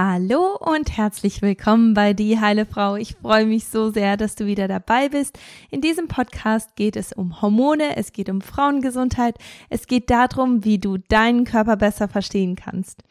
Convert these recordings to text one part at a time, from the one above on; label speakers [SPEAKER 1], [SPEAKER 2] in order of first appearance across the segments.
[SPEAKER 1] Hallo und herzlich willkommen bei Die Heile Frau. Ich freue mich so sehr, dass du wieder dabei bist. In diesem Podcast geht es um Hormone, es geht um Frauengesundheit, es geht darum, wie du deinen Körper besser verstehen kannst.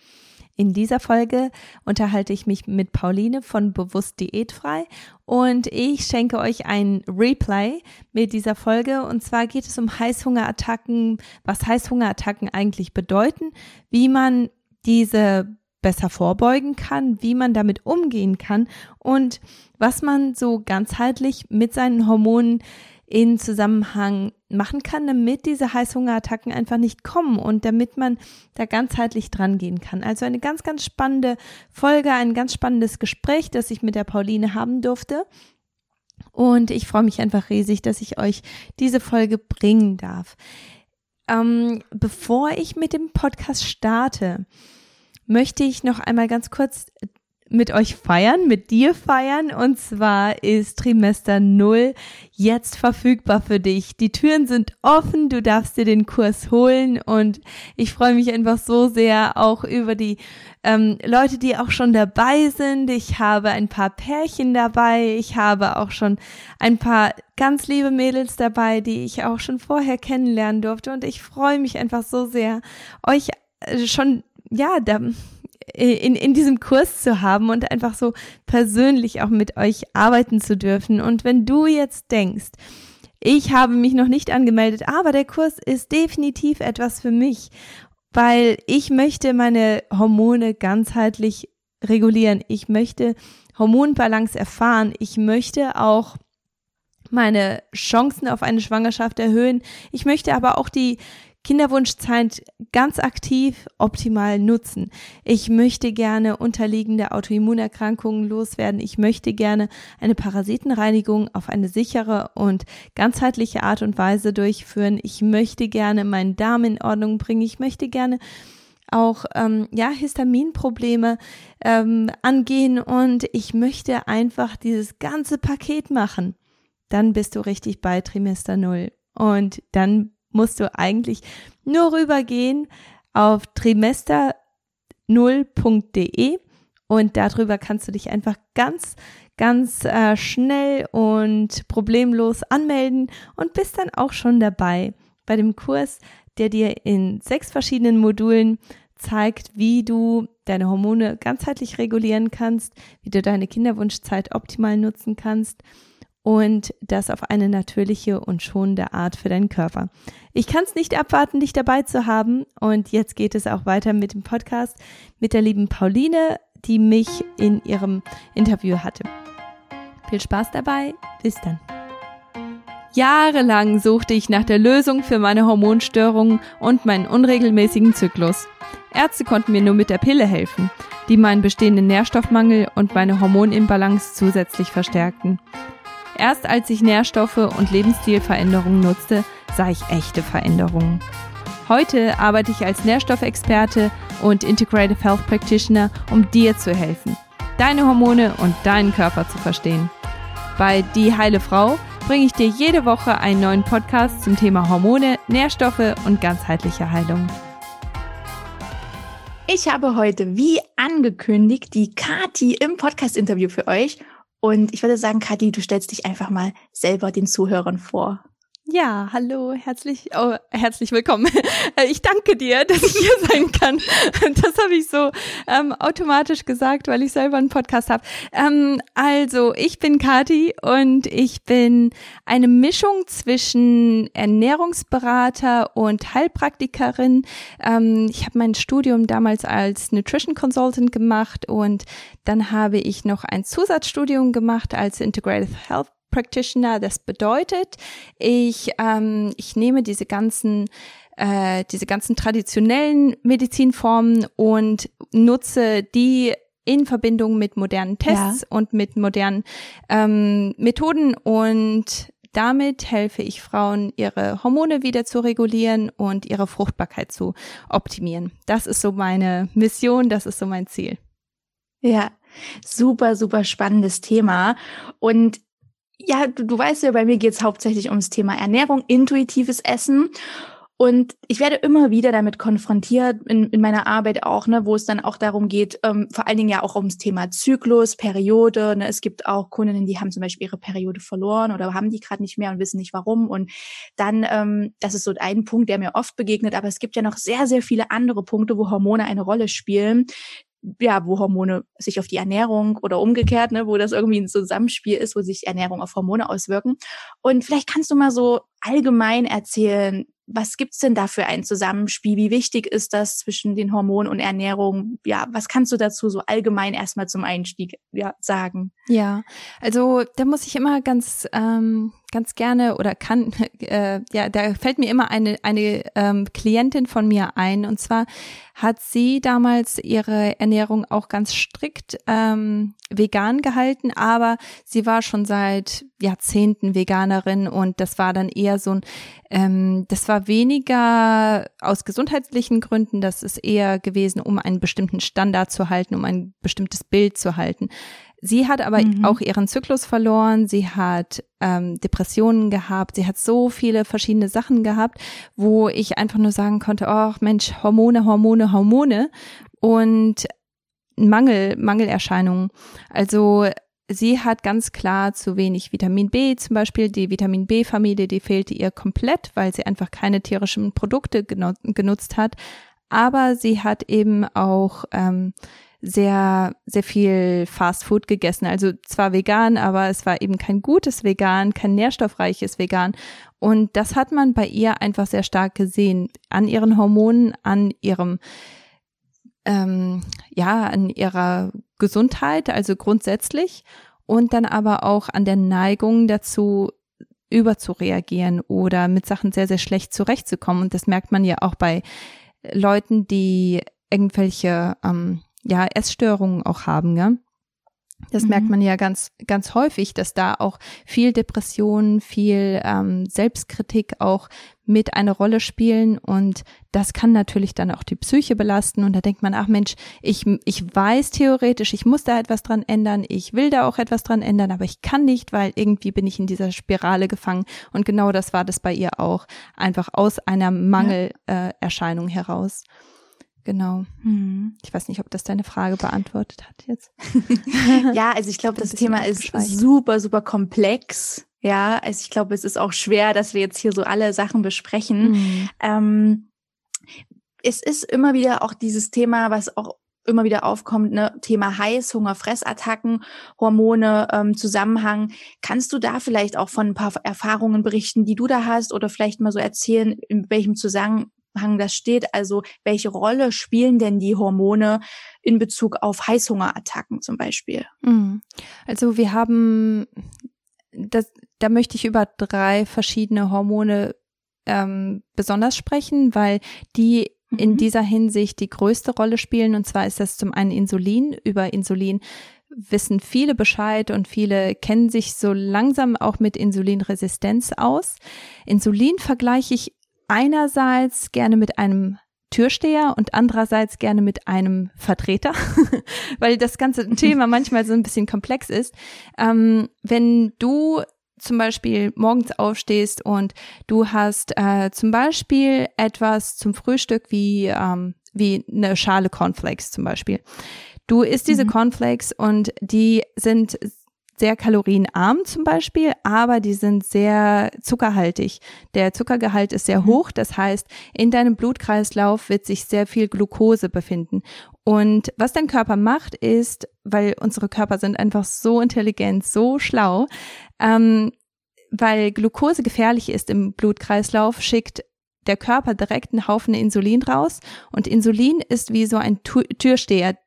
[SPEAKER 1] In dieser Folge unterhalte ich mich mit Pauline von Bewusst Diätfrei und ich schenke euch ein Replay mit dieser Folge und zwar geht es um Heißhungerattacken, was Heißhungerattacken eigentlich bedeuten, wie man diese besser vorbeugen kann, wie man damit umgehen kann und was man so ganzheitlich mit seinen Hormonen in Zusammenhang machen kann, damit diese Heißhungerattacken einfach nicht kommen und damit man da ganzheitlich dran gehen kann. Also eine ganz, ganz spannende Folge, ein ganz spannendes Gespräch, das ich mit der Pauline haben durfte. Und ich freue mich einfach riesig, dass ich euch diese Folge bringen darf. Ähm, bevor ich mit dem Podcast starte, möchte ich noch einmal ganz kurz mit euch feiern, mit dir feiern. Und zwar ist Trimester Null jetzt verfügbar für dich. Die Türen sind offen, du darfst dir den Kurs holen und ich freue mich einfach so sehr auch über die ähm, Leute, die auch schon dabei sind. Ich habe ein paar Pärchen dabei, ich habe auch schon ein paar ganz liebe Mädels dabei, die ich auch schon vorher kennenlernen durfte und ich freue mich einfach so sehr, euch äh, schon ja, da, in, in diesem Kurs zu haben und einfach so persönlich auch mit euch arbeiten zu dürfen. Und wenn du jetzt denkst, ich habe mich noch nicht angemeldet, aber der Kurs ist definitiv etwas für mich, weil ich möchte meine Hormone ganzheitlich regulieren. Ich möchte Hormonbalance erfahren. Ich möchte auch meine Chancen auf eine Schwangerschaft erhöhen. Ich möchte aber auch die Kinderwunschzeit ganz aktiv optimal nutzen. Ich möchte gerne unterliegende Autoimmunerkrankungen loswerden. Ich möchte gerne eine Parasitenreinigung auf eine sichere und ganzheitliche Art und Weise durchführen. Ich möchte gerne meinen Darm in Ordnung bringen. Ich möchte gerne auch ähm, ja Histaminprobleme ähm, angehen und ich möchte einfach dieses ganze Paket machen. Dann bist du richtig bei Trimester Null und dann musst du eigentlich nur rübergehen auf trimester0.de und darüber kannst du dich einfach ganz, ganz äh, schnell und problemlos anmelden und bist dann auch schon dabei bei dem Kurs, der dir in sechs verschiedenen Modulen zeigt, wie du deine Hormone ganzheitlich regulieren kannst, wie du deine Kinderwunschzeit optimal nutzen kannst und das auf eine natürliche und schonende Art für deinen Körper. Ich kann es nicht abwarten, dich dabei zu haben und jetzt geht es auch weiter mit dem Podcast mit der lieben Pauline, die mich in ihrem Interview hatte. Viel Spaß dabei, bis dann. Jahrelang suchte ich nach der Lösung für meine Hormonstörungen und meinen unregelmäßigen Zyklus. Ärzte konnten mir nur mit der Pille helfen, die meinen bestehenden Nährstoffmangel und meine Hormonimbalance zusätzlich verstärkten. Erst als ich Nährstoffe und Lebensstilveränderungen nutzte, sah ich echte Veränderungen. Heute arbeite ich als Nährstoffexperte und Integrative Health Practitioner, um dir zu helfen, deine Hormone und deinen Körper zu verstehen. Bei Die Heile Frau bringe ich dir jede Woche einen neuen Podcast zum Thema Hormone, Nährstoffe und ganzheitliche Heilung.
[SPEAKER 2] Ich habe heute, wie angekündigt, die Kati im Podcast-Interview für euch und ich würde sagen, Kathi, du stellst dich einfach mal selber den Zuhörern vor.
[SPEAKER 1] Ja, hallo, herzlich, oh, herzlich willkommen. Ich danke dir, dass ich hier sein kann. Das habe ich so ähm, automatisch gesagt, weil ich selber einen Podcast habe. Ähm, also, ich bin Kati und ich bin eine Mischung zwischen Ernährungsberater und Heilpraktikerin. Ähm, ich habe mein Studium damals als Nutrition Consultant gemacht und dann habe ich noch ein Zusatzstudium gemacht als Integrative Health Practitioner. Das bedeutet, ich, ähm, ich nehme diese ganzen äh, diese ganzen traditionellen Medizinformen und nutze die in Verbindung mit modernen Tests ja. und mit modernen ähm, Methoden und damit helfe ich Frauen, ihre Hormone wieder zu regulieren und ihre Fruchtbarkeit zu optimieren. Das ist so meine Mission, das ist so mein Ziel.
[SPEAKER 2] Ja, super, super spannendes Thema. Und ja, du, du weißt ja, bei mir geht es hauptsächlich ums Thema Ernährung, intuitives Essen. Und ich werde immer wieder damit konfrontiert in, in meiner Arbeit auch, ne, wo es dann auch darum geht, ähm, vor allen Dingen ja auch ums Thema Zyklus, Periode. Ne. Es gibt auch Kundinnen, die haben zum Beispiel ihre Periode verloren oder haben die gerade nicht mehr und wissen nicht warum. Und dann, ähm, das ist so ein Punkt, der mir oft begegnet, aber es gibt ja noch sehr, sehr viele andere Punkte, wo Hormone eine Rolle spielen, ja, wo Hormone sich auf die Ernährung oder umgekehrt, ne, wo das irgendwie ein Zusammenspiel ist, wo sich Ernährung auf Hormone auswirken. Und vielleicht kannst du mal so allgemein erzählen, was gibt's denn da für ein Zusammenspiel? Wie wichtig ist das zwischen den Hormonen und Ernährung? Ja, was kannst du dazu so allgemein erstmal zum Einstieg ja, sagen?
[SPEAKER 1] Ja, also da muss ich immer ganz ähm, ganz gerne oder kann äh, ja da fällt mir immer eine eine ähm, Klientin von mir ein und zwar hat sie damals ihre Ernährung auch ganz strikt ähm, vegan gehalten, aber sie war schon seit Jahrzehnten Veganerin und das war dann eher so ein ähm, das war weniger aus gesundheitlichen Gründen, das ist eher gewesen, um einen bestimmten Standard zu halten, um ein bestimmtes Bild zu halten. Sie hat aber mhm. auch ihren Zyklus verloren, sie hat ähm, Depressionen gehabt, sie hat so viele verschiedene Sachen gehabt, wo ich einfach nur sagen konnte, ach Mensch, Hormone, Hormone, Hormone und Mangel, Mangelerscheinungen. Also sie hat ganz klar zu wenig Vitamin B zum Beispiel. Die Vitamin B-Familie, die fehlte ihr komplett, weil sie einfach keine tierischen Produkte genutzt hat. Aber sie hat eben auch ähm, sehr, sehr viel Fast Food gegessen. Also zwar vegan, aber es war eben kein gutes Vegan, kein nährstoffreiches Vegan. Und das hat man bei ihr einfach sehr stark gesehen. An ihren Hormonen, an ihrem, ähm, ja, an ihrer Gesundheit, also grundsätzlich. Und dann aber auch an der Neigung dazu, überzureagieren oder mit Sachen sehr, sehr schlecht zurechtzukommen. Und das merkt man ja auch bei Leuten, die irgendwelche ähm, ja, Essstörungen auch haben, ja. Das mhm. merkt man ja ganz, ganz häufig, dass da auch viel Depression, viel ähm, Selbstkritik auch mit eine Rolle spielen und das kann natürlich dann auch die Psyche belasten und da denkt man, ach Mensch, ich, ich weiß theoretisch, ich muss da etwas dran ändern, ich will da auch etwas dran ändern, aber ich kann nicht, weil irgendwie bin ich in dieser Spirale gefangen und genau das war das bei ihr auch, einfach aus einer Mangelerscheinung ja. äh, heraus. Genau. Hm. Ich weiß nicht, ob das deine Frage beantwortet hat jetzt.
[SPEAKER 2] ja, also ich glaube, das Thema ist super, super komplex. Ja, also ich glaube, es ist auch schwer, dass wir jetzt hier so alle Sachen besprechen. Mhm. Ähm, es ist immer wieder auch dieses Thema, was auch immer wieder aufkommt, ne, Thema Heißhunger, Fressattacken, Hormone, ähm, Zusammenhang. Kannst du da vielleicht auch von ein paar Erfahrungen berichten, die du da hast oder vielleicht mal so erzählen, in welchem Zusammenhang Zusammenhang das steht. Also welche Rolle spielen denn die Hormone in Bezug auf Heißhungerattacken zum Beispiel?
[SPEAKER 1] Mhm. Also wir haben, das, da möchte ich über drei verschiedene Hormone ähm, besonders sprechen, weil die in mhm. dieser Hinsicht die größte Rolle spielen. Und zwar ist das zum einen Insulin. Über Insulin wissen viele Bescheid und viele kennen sich so langsam auch mit Insulinresistenz aus. Insulin vergleiche ich einerseits gerne mit einem Türsteher und andererseits gerne mit einem Vertreter, weil das ganze Thema manchmal so ein bisschen komplex ist. Ähm, wenn du zum Beispiel morgens aufstehst und du hast äh, zum Beispiel etwas zum Frühstück wie, ähm, wie eine Schale Cornflakes zum Beispiel. Du isst diese mhm. Cornflakes und die sind sehr kalorienarm zum Beispiel, aber die sind sehr zuckerhaltig. Der Zuckergehalt ist sehr mhm. hoch, das heißt, in deinem Blutkreislauf wird sich sehr viel Glucose befinden. Und was dein Körper macht, ist, weil unsere Körper sind einfach so intelligent, so schlau, ähm, weil Glucose gefährlich ist im Blutkreislauf, schickt der Körper direkt einen Haufen Insulin raus und Insulin ist wie so ein Türsteher.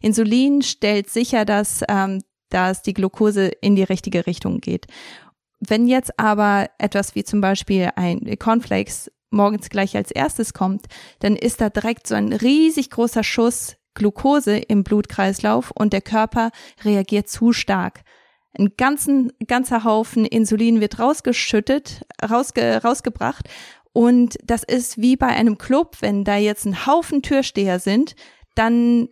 [SPEAKER 1] Insulin stellt sicher, dass ähm, dass die Glucose in die richtige Richtung geht. Wenn jetzt aber etwas wie zum Beispiel ein Cornflakes morgens gleich als erstes kommt, dann ist da direkt so ein riesig großer Schuss Glucose im Blutkreislauf und der Körper reagiert zu stark. Ein ganzen, ganzer Haufen Insulin wird rausgeschüttet, rausge, rausgebracht und das ist wie bei einem Club, wenn da jetzt ein Haufen Türsteher sind, dann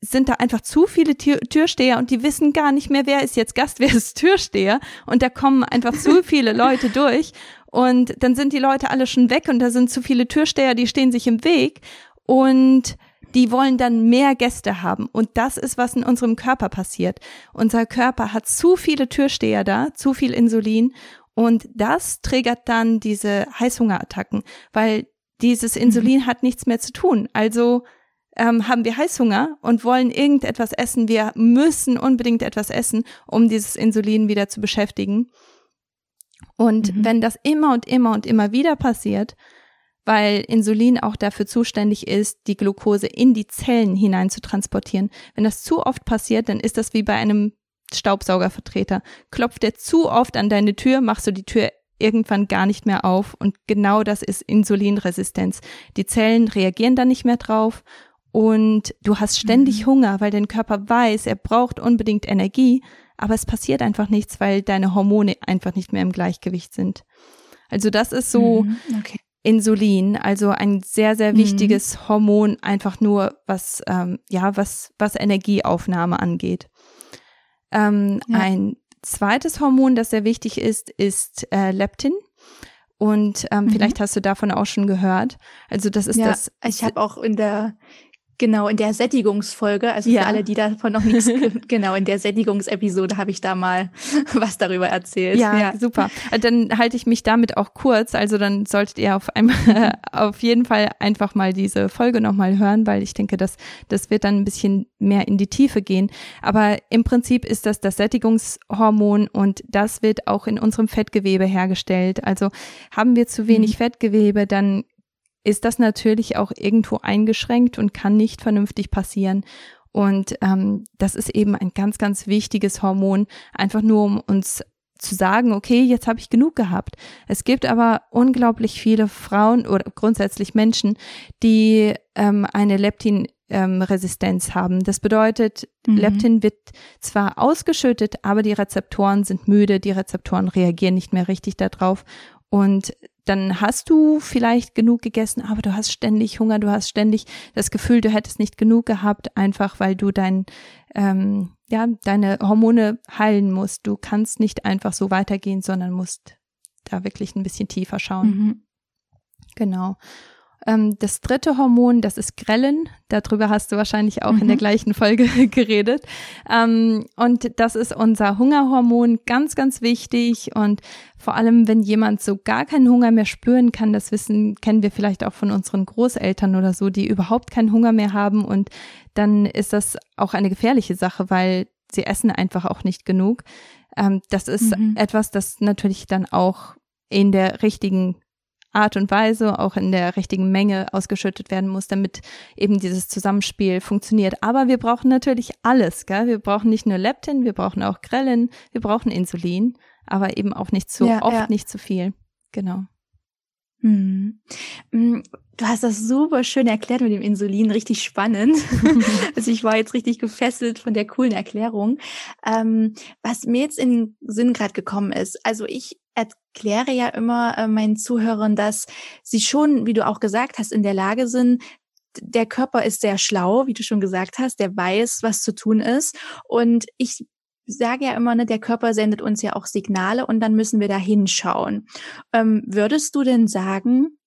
[SPEAKER 1] sind da einfach zu viele Tür Türsteher und die wissen gar nicht mehr, wer ist jetzt Gast, wer ist Türsteher. Und da kommen einfach zu viele Leute durch. und dann sind die Leute alle schon weg und da sind zu viele Türsteher, die stehen sich im Weg und die wollen dann mehr Gäste haben. Und das ist, was in unserem Körper passiert. Unser Körper hat zu viele Türsteher da, zu viel Insulin und das triggert dann diese Heißhungerattacken, weil dieses Insulin mhm. hat nichts mehr zu tun. Also ähm, haben wir Heißhunger und wollen irgendetwas essen. Wir müssen unbedingt etwas essen, um dieses Insulin wieder zu beschäftigen. Und mhm. wenn das immer und immer und immer wieder passiert, weil Insulin auch dafür zuständig ist, die Glucose in die Zellen hinein zu transportieren. Wenn das zu oft passiert, dann ist das wie bei einem Staubsaugervertreter. Klopft der zu oft an deine Tür, machst du die Tür irgendwann gar nicht mehr auf. Und genau das ist Insulinresistenz. Die Zellen reagieren dann nicht mehr drauf und du hast ständig mhm. Hunger, weil dein Körper weiß, er braucht unbedingt Energie, aber es passiert einfach nichts, weil deine Hormone einfach nicht mehr im Gleichgewicht sind. Also das ist so mhm. okay. Insulin, also ein sehr, sehr mhm. wichtiges mhm. Hormon, einfach nur was, ähm, ja, was, was Energieaufnahme angeht. Ähm, ja. Ein zweites Hormon, das sehr wichtig ist, ist äh, Leptin. Und ähm, mhm. vielleicht hast du davon auch schon gehört. Also das ist
[SPEAKER 2] ja,
[SPEAKER 1] das.
[SPEAKER 2] Ich habe auch in der Genau, in der Sättigungsfolge, also ja. für alle, die davon noch nichts, genau, in der Sättigungsepisode habe ich da mal was darüber erzählt.
[SPEAKER 1] Ja, ja, super. Dann halte ich mich damit auch kurz. Also dann solltet ihr auf einmal, auf jeden Fall einfach mal diese Folge nochmal hören, weil ich denke, dass das wird dann ein bisschen mehr in die Tiefe gehen. Aber im Prinzip ist das das Sättigungshormon und das wird auch in unserem Fettgewebe hergestellt. Also haben wir zu wenig mhm. Fettgewebe, dann ist das natürlich auch irgendwo eingeschränkt und kann nicht vernünftig passieren. Und ähm, das ist eben ein ganz, ganz wichtiges Hormon, einfach nur um uns zu sagen, okay, jetzt habe ich genug gehabt. Es gibt aber unglaublich viele Frauen oder grundsätzlich Menschen, die ähm, eine Leptin-Resistenz ähm, haben. Das bedeutet, mhm. Leptin wird zwar ausgeschüttet, aber die Rezeptoren sind müde, die Rezeptoren reagieren nicht mehr richtig darauf und dann hast du vielleicht genug gegessen, aber du hast ständig Hunger, du hast ständig das Gefühl, du hättest nicht genug gehabt, einfach weil du dein, ähm, ja, deine Hormone heilen musst. Du kannst nicht einfach so weitergehen, sondern musst da wirklich ein bisschen tiefer schauen. Mhm. Genau. Ähm, das dritte Hormon, das ist Grellen. Darüber hast du wahrscheinlich auch mhm. in der mhm. gleichen Folge geredet. Ähm, und das ist unser Hungerhormon, ganz, ganz wichtig. Und vor allem, wenn jemand so gar keinen Hunger mehr spüren kann, das wissen, kennen wir vielleicht auch von unseren Großeltern oder so, die überhaupt keinen Hunger mehr haben. Und dann ist das auch eine gefährliche Sache, weil sie essen einfach auch nicht genug. Ähm, das ist mhm. etwas, das natürlich dann auch in der richtigen Art und Weise, auch in der richtigen Menge ausgeschüttet werden muss, damit eben dieses Zusammenspiel funktioniert. Aber wir brauchen natürlich alles, gell? Wir brauchen nicht nur Leptin, wir brauchen auch Grelin, wir brauchen Insulin, aber eben auch nicht zu ja, oft, ja. nicht zu viel. Genau.
[SPEAKER 2] Hm. hm. Du hast das super schön erklärt mit dem Insulin, richtig spannend. also ich war jetzt richtig gefesselt von der coolen Erklärung. Ähm, was mir jetzt in den Sinn gerade gekommen ist, also ich erkläre ja immer äh, meinen Zuhörern, dass sie schon, wie du auch gesagt hast, in der Lage sind, der Körper ist sehr schlau, wie du schon gesagt hast, der weiß, was zu tun ist. Und ich sage ja immer, ne, der Körper sendet uns ja auch Signale und dann müssen wir da hinschauen. Ähm, würdest du denn sagen,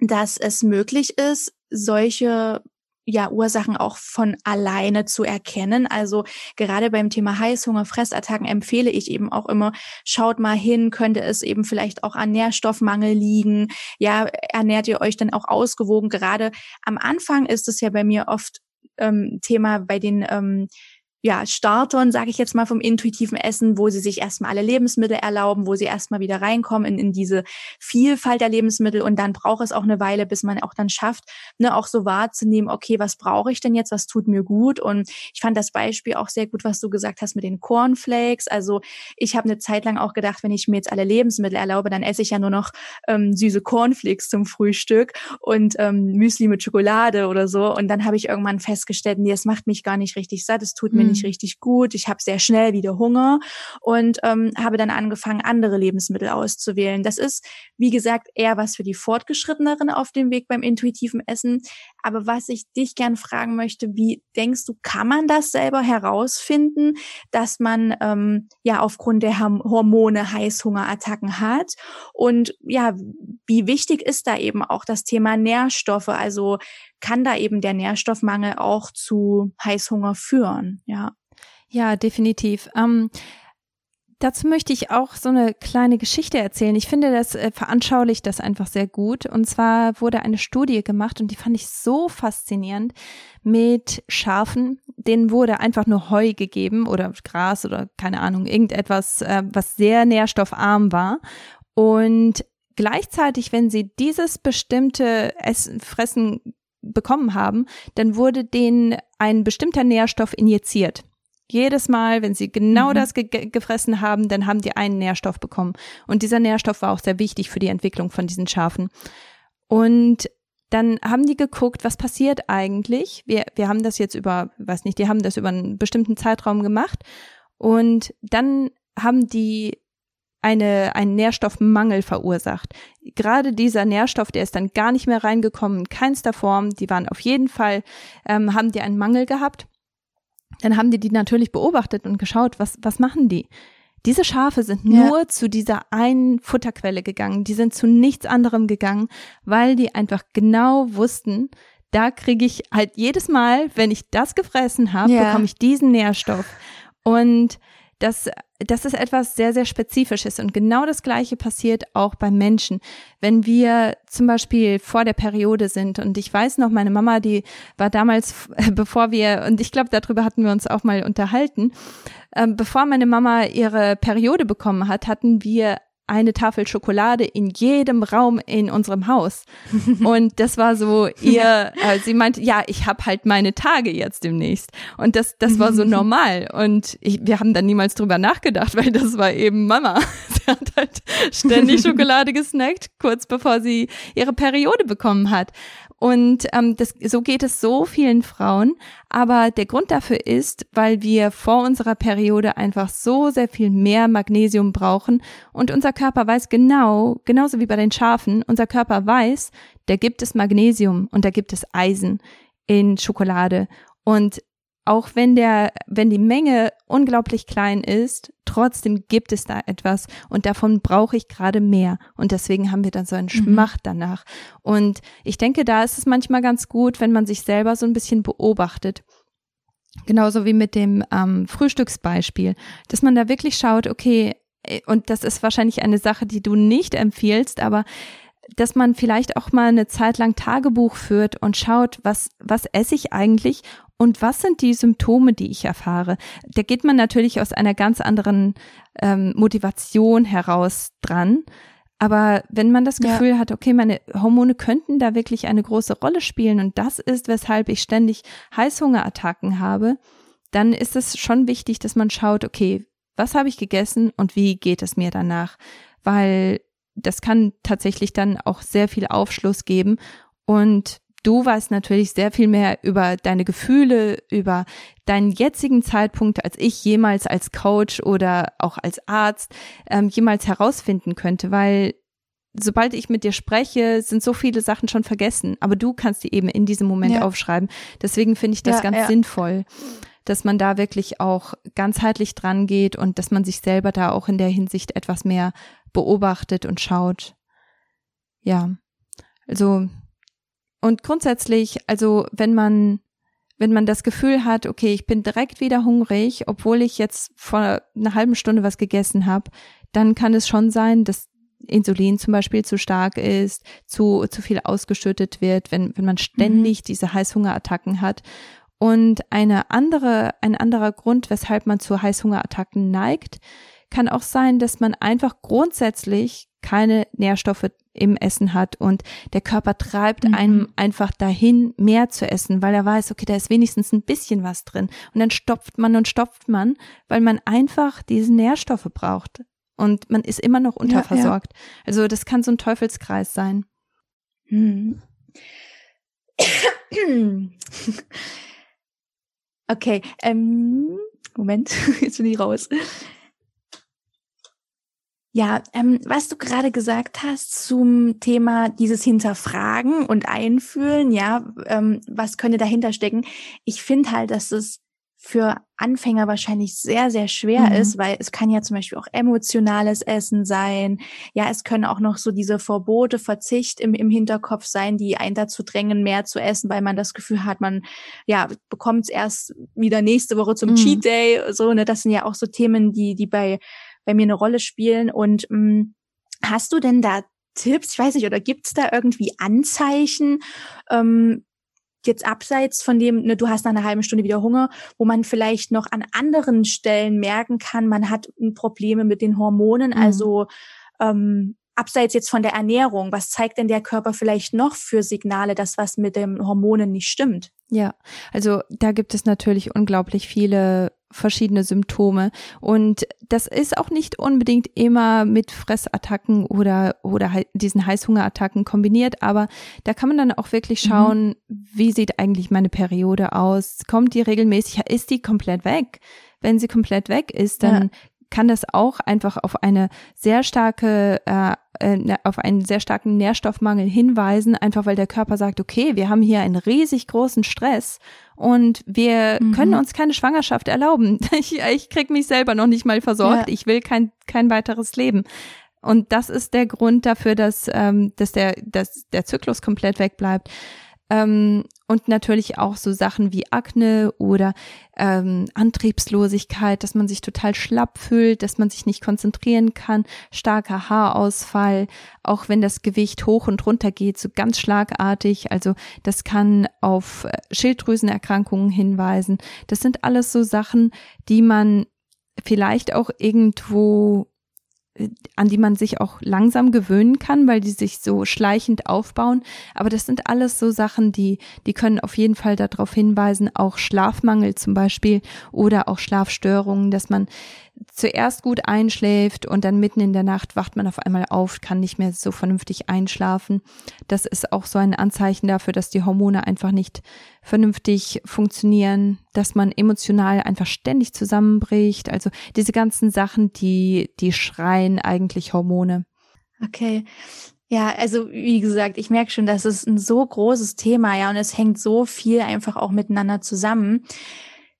[SPEAKER 2] dass es möglich ist, solche ja Ursachen auch von alleine zu erkennen. Also gerade beim Thema Heißhunger, Fressattacken empfehle ich eben auch immer, schaut mal hin, könnte es eben vielleicht auch an Nährstoffmangel liegen. Ja, ernährt ihr euch dann auch ausgewogen? Gerade am Anfang ist es ja bei mir oft ähm, Thema bei den ähm, ja, Startern, sage ich jetzt mal, vom intuitiven Essen, wo sie sich erstmal alle Lebensmittel erlauben, wo sie erstmal wieder reinkommen in, in diese Vielfalt der Lebensmittel. Und dann braucht es auch eine Weile, bis man auch dann schafft, ne, auch so wahrzunehmen, okay, was brauche ich denn jetzt, was tut mir gut? Und ich fand das Beispiel auch sehr gut, was du gesagt hast mit den Cornflakes, also ich habe eine Zeit lang auch gedacht, wenn ich mir jetzt alle Lebensmittel erlaube, dann esse ich ja nur noch ähm, süße Cornflakes zum Frühstück und ähm, Müsli mit Schokolade oder so. Und dann habe ich irgendwann festgestellt, nee, das macht mich gar nicht richtig satt, es tut mir mir nicht richtig gut, ich habe sehr schnell wieder Hunger und ähm, habe dann angefangen, andere Lebensmittel auszuwählen. Das ist, wie gesagt, eher was für die Fortgeschritteneren auf dem Weg beim intuitiven Essen. Aber was ich dich gern fragen möchte, wie denkst du, kann man das selber herausfinden, dass man ähm, ja aufgrund der Hormone Heißhungerattacken hat? Und ja, wie wichtig ist da eben auch das Thema Nährstoffe? Also kann da eben der Nährstoffmangel auch zu Heißhunger führen, ja.
[SPEAKER 1] Ja, definitiv. Ähm, dazu möchte ich auch so eine kleine Geschichte erzählen. Ich finde, das äh, veranschaulicht das einfach sehr gut. Und zwar wurde eine Studie gemacht und die fand ich so faszinierend mit Schafen. Denen wurde einfach nur Heu gegeben oder Gras oder keine Ahnung, irgendetwas, äh, was sehr nährstoffarm war. Und gleichzeitig, wenn sie dieses bestimmte Essen, Fressen bekommen haben, dann wurde denen ein bestimmter Nährstoff injiziert. Jedes Mal, wenn sie genau mhm. das ge gefressen haben, dann haben die einen Nährstoff bekommen. Und dieser Nährstoff war auch sehr wichtig für die Entwicklung von diesen Schafen. Und dann haben die geguckt, was passiert eigentlich. Wir, wir haben das jetzt über, weiß nicht, die haben das über einen bestimmten Zeitraum gemacht. Und dann haben die eine, einen Nährstoffmangel verursacht. Gerade dieser Nährstoff, der ist dann gar nicht mehr reingekommen, in keinster Form. Die waren auf jeden Fall, ähm, haben die einen Mangel gehabt. Dann haben die die natürlich beobachtet und geschaut, was, was machen die? Diese Schafe sind ja. nur zu dieser einen Futterquelle gegangen. Die sind zu nichts anderem gegangen, weil die einfach genau wussten, da kriege ich halt jedes Mal, wenn ich das gefressen habe, ja. bekomme ich diesen Nährstoff. Und das, das ist etwas sehr, sehr Spezifisches. Und genau das Gleiche passiert auch beim Menschen. Wenn wir zum Beispiel vor der Periode sind und ich weiß noch, meine Mama, die war damals, bevor wir, und ich glaube, darüber hatten wir uns auch mal unterhalten, äh, bevor meine Mama ihre Periode bekommen hat, hatten wir eine Tafel Schokolade in jedem Raum in unserem Haus. Und das war so ihr, äh, sie meinte, ja, ich habe halt meine Tage jetzt demnächst. Und das, das war so normal. Und ich, wir haben dann niemals drüber nachgedacht, weil das war eben Mama. Sie hat halt ständig Schokolade gesnackt, kurz bevor sie ihre Periode bekommen hat. Und ähm, das, so geht es so vielen Frauen. Aber der Grund dafür ist, weil wir vor unserer Periode einfach so sehr viel mehr Magnesium brauchen. Und unser Körper weiß genau, genauso wie bei den Schafen, unser Körper weiß, da gibt es Magnesium und da gibt es Eisen in Schokolade. Und auch wenn der, wenn die Menge unglaublich klein ist, trotzdem gibt es da etwas und davon brauche ich gerade mehr und deswegen haben wir dann so einen mhm. Schmacht danach. Und ich denke, da ist es manchmal ganz gut, wenn man sich selber so ein bisschen beobachtet. Genauso wie mit dem ähm, Frühstücksbeispiel, dass man da wirklich schaut, okay, äh, und das ist wahrscheinlich eine Sache, die du nicht empfiehlst, aber dass man vielleicht auch mal eine Zeit lang Tagebuch führt und schaut, was, was esse ich eigentlich und was sind die Symptome, die ich erfahre? Da geht man natürlich aus einer ganz anderen ähm, Motivation heraus dran. Aber wenn man das Gefühl ja. hat, okay, meine Hormone könnten da wirklich eine große Rolle spielen und das ist, weshalb ich ständig Heißhungerattacken habe, dann ist es schon wichtig, dass man schaut, okay, was habe ich gegessen und wie geht es mir danach? Weil das kann tatsächlich dann auch sehr viel Aufschluss geben und Du weißt natürlich sehr viel mehr über deine Gefühle, über deinen jetzigen Zeitpunkt, als ich jemals als Coach oder auch als Arzt ähm, jemals herausfinden könnte, weil sobald ich mit dir spreche, sind so viele Sachen schon vergessen, aber du kannst die eben in diesem Moment ja. aufschreiben. Deswegen finde ich das ja, ganz ja. sinnvoll, dass man da wirklich auch ganzheitlich dran geht und dass man sich selber da auch in der Hinsicht etwas mehr beobachtet und schaut. Ja. Also und grundsätzlich, also wenn man, wenn man das Gefühl hat, okay, ich bin direkt wieder hungrig, obwohl ich jetzt vor einer halben Stunde was gegessen habe, dann kann es schon sein, dass Insulin zum Beispiel zu stark ist, zu, zu viel ausgeschüttet wird, wenn, wenn man ständig mhm. diese Heißhungerattacken hat. Und eine andere, ein anderer Grund, weshalb man zu Heißhungerattacken neigt, kann auch sein, dass man einfach grundsätzlich keine Nährstoffe im Essen hat und der Körper treibt mhm. einem einfach dahin, mehr zu essen, weil er weiß, okay, da ist wenigstens ein bisschen was drin. Und dann stopft man und stopft man, weil man einfach diese Nährstoffe braucht. Und man ist immer noch unterversorgt. Ja, ja. Also das kann so ein Teufelskreis sein.
[SPEAKER 2] Mhm. Okay, ähm, Moment, jetzt bin ich raus. Ja, ähm, was du gerade gesagt hast zum Thema dieses Hinterfragen und Einfühlen, ja, ähm, was könnte dahinter stecken? Ich finde halt, dass es für Anfänger wahrscheinlich sehr, sehr schwer mhm. ist, weil es kann ja zum Beispiel auch emotionales Essen sein. Ja, es können auch noch so diese Verbote, Verzicht im, im Hinterkopf sein, die einen dazu drängen, mehr zu essen, weil man das Gefühl hat, man, ja, bekommt es erst wieder nächste Woche zum mhm. Cheat Day, so, ne, das sind ja auch so Themen, die, die bei, bei mir eine Rolle spielen. Und, mh, mm, hast du denn da Tipps, ich weiß nicht, oder gibt's da irgendwie Anzeichen, ähm, jetzt abseits von dem, ne, du hast nach einer halben Stunde wieder Hunger, wo man vielleicht noch an anderen Stellen merken kann, man hat Probleme mit den Hormonen, mhm. also ähm, abseits jetzt von der Ernährung, was zeigt denn der Körper vielleicht noch für Signale, dass was mit den Hormonen nicht stimmt?
[SPEAKER 1] Ja, also da gibt es natürlich unglaublich viele verschiedene Symptome und das ist auch nicht unbedingt immer mit Fressattacken oder oder diesen Heißhungerattacken kombiniert, aber da kann man dann auch wirklich mhm. schauen, mhm. wie sieht eigentlich meine Periode aus? Kommt die regelmäßig? Ist die komplett weg? Wenn sie komplett weg ist, dann ja. Kann das auch einfach auf eine sehr starke äh, äh, ne, auf einen sehr starken Nährstoffmangel hinweisen, einfach weil der Körper sagt, okay, wir haben hier einen riesig großen Stress und wir mhm. können uns keine Schwangerschaft erlauben. Ich, ich krieg mich selber noch nicht mal versorgt. Ja. Ich will kein, kein weiteres Leben. Und das ist der Grund dafür, dass, ähm, dass, der, dass der Zyklus komplett wegbleibt. Ähm, und natürlich auch so Sachen wie Akne oder ähm, Antriebslosigkeit, dass man sich total schlapp fühlt, dass man sich nicht konzentrieren kann, starker Haarausfall, auch wenn das Gewicht hoch und runter geht, so ganz schlagartig. Also das kann auf äh, Schilddrüsenerkrankungen hinweisen. Das sind alles so Sachen, die man vielleicht auch irgendwo an die man sich auch langsam gewöhnen kann, weil die sich so schleichend aufbauen. Aber das sind alles so Sachen, die, die können auf jeden Fall darauf hinweisen, auch Schlafmangel zum Beispiel oder auch Schlafstörungen, dass man zuerst gut einschläft und dann mitten in der Nacht wacht man auf einmal auf, kann nicht mehr so vernünftig einschlafen. Das ist auch so ein Anzeichen dafür, dass die Hormone einfach nicht vernünftig funktionieren, dass man emotional einfach ständig zusammenbricht. Also diese ganzen Sachen, die, die schreien eigentlich Hormone.
[SPEAKER 2] Okay. Ja, also wie gesagt, ich merke schon, das ist ein so großes Thema, ja, und es hängt so viel einfach auch miteinander zusammen.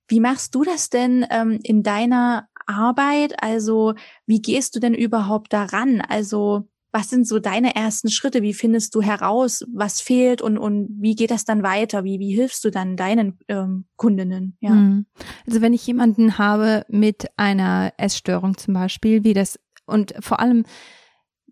[SPEAKER 2] Wie machst du das denn ähm, in deiner Arbeit? Also wie gehst du denn überhaupt daran? Also was sind so deine ersten Schritte? Wie findest du heraus, was fehlt und, und wie geht das dann weiter? Wie, wie hilfst du dann deinen ähm, Kundinnen?
[SPEAKER 1] Ja. Hm. Also wenn ich jemanden habe mit einer Essstörung zum Beispiel, wie das und vor allem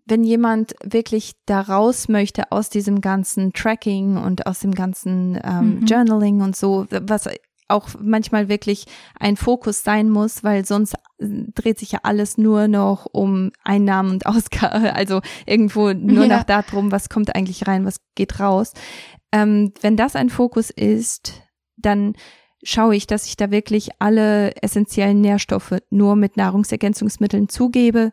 [SPEAKER 1] wenn jemand wirklich da raus möchte aus diesem ganzen Tracking und aus dem ganzen ähm, mhm. Journaling und so, was auch manchmal wirklich ein Fokus sein muss, weil sonst dreht sich ja alles nur noch um Einnahmen und Ausgaben, also irgendwo nur ja. noch darum, was kommt eigentlich rein, was geht raus. Ähm, wenn das ein Fokus ist, dann schaue ich, dass ich da wirklich alle essentiellen Nährstoffe nur mit Nahrungsergänzungsmitteln zugebe.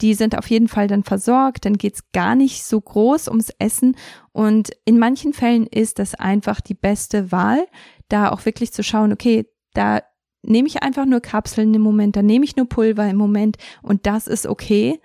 [SPEAKER 1] Die sind auf jeden Fall dann versorgt, dann geht's gar nicht so groß ums Essen und in manchen Fällen ist das einfach die beste Wahl, da auch wirklich zu schauen, okay, da nehme ich einfach nur Kapseln im Moment, da nehme ich nur Pulver im Moment und das ist okay.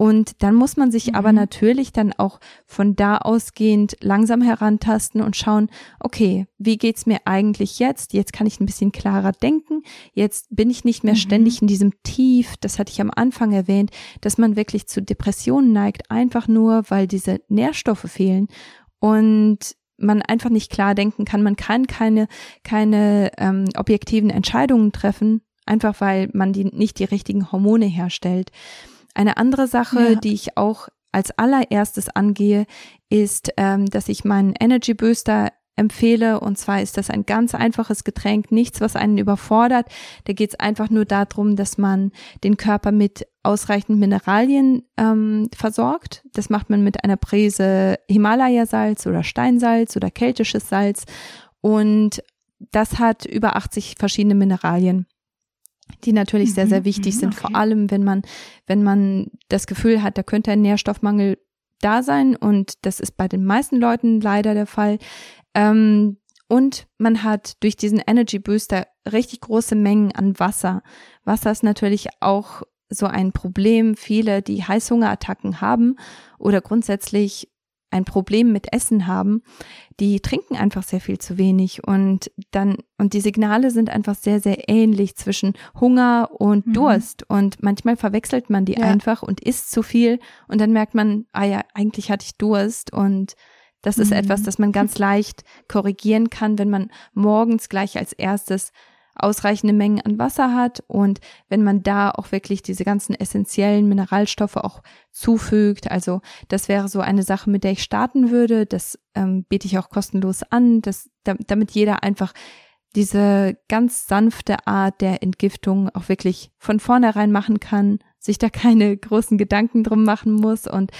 [SPEAKER 1] Und dann muss man sich mhm. aber natürlich dann auch von da ausgehend langsam herantasten und schauen, okay, wie geht's mir eigentlich jetzt? Jetzt kann ich ein bisschen klarer denken. Jetzt bin ich nicht mehr mhm. ständig in diesem Tief. Das hatte ich am Anfang erwähnt, dass man wirklich zu Depressionen neigt, einfach nur, weil diese Nährstoffe fehlen. Und man einfach nicht klar denken kann. Man kann keine, keine ähm, objektiven Entscheidungen treffen, einfach weil man die, nicht die richtigen Hormone herstellt. Eine andere Sache, ja. die ich auch als allererstes angehe, ist, ähm, dass ich meinen Energy Booster empfehle. Und zwar ist das ein ganz einfaches Getränk, nichts, was einen überfordert. Da geht es einfach nur darum, dass man den Körper mit ausreichend Mineralien ähm, versorgt. Das macht man mit einer Prise Himalaya-Salz oder Steinsalz oder keltisches Salz. Und das hat über 80 verschiedene Mineralien die natürlich sehr, sehr mhm, wichtig sind, okay. vor allem wenn man, wenn man das Gefühl hat, da könnte ein Nährstoffmangel da sein und das ist bei den meisten Leuten leider der Fall, ähm, und man hat durch diesen Energy Booster richtig große Mengen an Wasser. Wasser ist natürlich auch so ein Problem. Viele, die Heißhungerattacken haben oder grundsätzlich ein Problem mit Essen haben, die trinken einfach sehr viel zu wenig und dann und die Signale sind einfach sehr sehr ähnlich zwischen Hunger und mhm. Durst und manchmal verwechselt man die ja. einfach und isst zu viel und dann merkt man, ah ja, eigentlich hatte ich Durst und das ist mhm. etwas, das man ganz leicht korrigieren kann, wenn man morgens gleich als erstes ausreichende Mengen an Wasser hat und wenn man da auch wirklich diese ganzen essentiellen Mineralstoffe auch zufügt. Also das wäre so eine Sache, mit der ich starten würde. Das ähm, biete ich auch kostenlos an, dass, damit jeder einfach diese ganz sanfte Art der Entgiftung auch wirklich von vornherein machen kann, sich da keine großen Gedanken drum machen muss und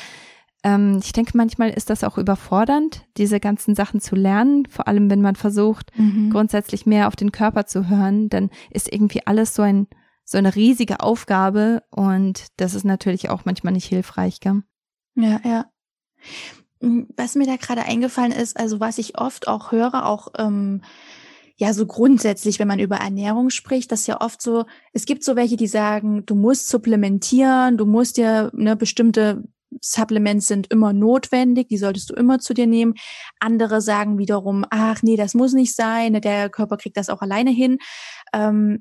[SPEAKER 1] ähm, ich denke, manchmal ist das auch überfordernd, diese ganzen Sachen zu lernen, vor allem wenn man versucht, mhm. grundsätzlich mehr auf den Körper zu hören, dann ist irgendwie alles so ein so eine riesige Aufgabe und das ist natürlich auch manchmal nicht hilfreich, gell?
[SPEAKER 2] Ja, ja. Hm, was mir da gerade eingefallen ist, also was ich oft auch höre, auch ähm, ja so grundsätzlich, wenn man über Ernährung spricht, dass ja oft so, es gibt so welche, die sagen, du musst supplementieren, du musst dir eine bestimmte Supplements sind immer notwendig, die solltest du immer zu dir nehmen. Andere sagen wiederum, ach nee, das muss nicht sein, ne, der Körper kriegt das auch alleine hin. Ähm,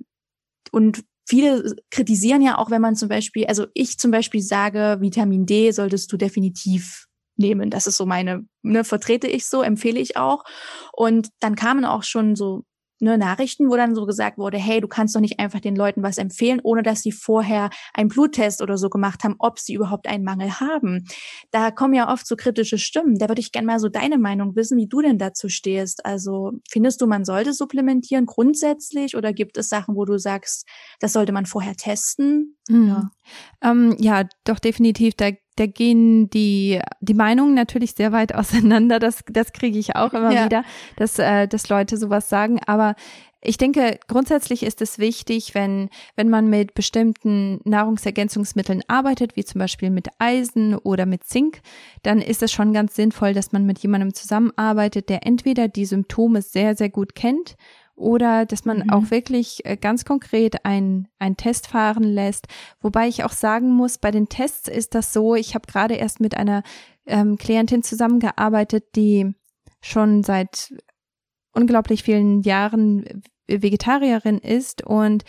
[SPEAKER 2] und viele kritisieren ja auch, wenn man zum Beispiel, also ich zum Beispiel sage, Vitamin D solltest du definitiv nehmen. Das ist so meine, ne, vertrete ich so, empfehle ich auch. Und dann kamen auch schon so ne, Nachrichten, wo dann so gesagt wurde, hey, du kannst doch nicht einfach den Leuten was empfehlen, ohne dass sie vorher einen Bluttest oder so gemacht haben, ob sie überhaupt einen Mangel haben. Da kommen ja oft so kritische Stimmen. Da würde ich gerne mal so deine Meinung wissen, wie du denn dazu stehst. Also findest du, man sollte supplementieren grundsätzlich oder gibt es Sachen, wo du sagst, das sollte man vorher testen?
[SPEAKER 1] Mhm. Ja. Ähm, ja, doch definitiv. Da da gehen die, die Meinungen natürlich sehr weit auseinander. Das, das kriege ich auch immer ja. wieder, dass, äh, dass Leute sowas sagen. Aber ich denke, grundsätzlich ist es wichtig, wenn, wenn man mit bestimmten Nahrungsergänzungsmitteln arbeitet, wie zum Beispiel mit Eisen oder mit Zink, dann ist es schon ganz sinnvoll, dass man mit jemandem zusammenarbeitet, der entweder die Symptome sehr, sehr gut kennt oder dass man mhm. auch wirklich äh, ganz konkret ein ein Test fahren lässt. Wobei ich auch sagen muss, bei den Tests ist das so, ich habe gerade erst mit einer ähm, Klientin zusammengearbeitet, die schon seit unglaublich vielen Jahren Vegetarierin ist und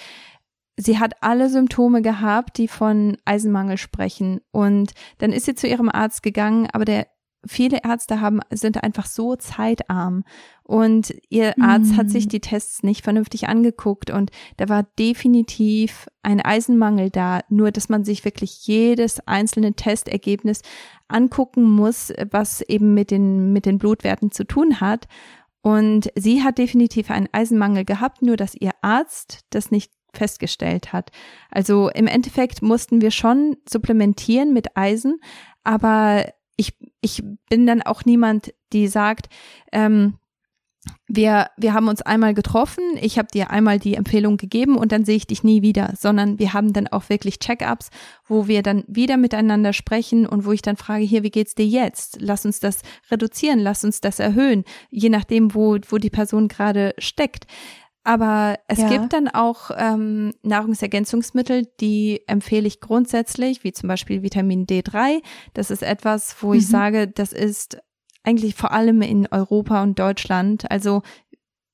[SPEAKER 1] sie hat alle Symptome gehabt, die von Eisenmangel sprechen. Und dann ist sie zu ihrem Arzt gegangen, aber der viele Ärzte haben, sind einfach so zeitarm und ihr Arzt mhm. hat sich mhm. die Tests nicht vernünftig angeguckt und da war definitiv ein Eisenmangel da, nur dass man sich wirklich jedes einzelne Testergebnis angucken muss, was eben mit den, mit den Blutwerten zu tun hat. Und sie hat definitiv einen Eisenmangel gehabt, nur dass ihr Arzt das nicht festgestellt hat. Also im Endeffekt mussten wir schon supplementieren mit Eisen, aber ich, ich bin dann auch niemand, die sagt, ähm, wir, wir haben uns einmal getroffen, ich habe dir einmal die Empfehlung gegeben und dann sehe ich dich nie wieder, sondern wir haben dann auch wirklich Check-ups, wo wir dann wieder miteinander sprechen und wo ich dann frage, hier, wie geht's dir jetzt? Lass uns das reduzieren, lass uns das erhöhen, je nachdem, wo, wo die Person gerade steckt. Aber es ja. gibt dann auch ähm, Nahrungsergänzungsmittel, die empfehle ich grundsätzlich, wie zum Beispiel Vitamin D3. Das ist etwas, wo mhm. ich sage, das ist eigentlich vor allem in Europa und Deutschland. Also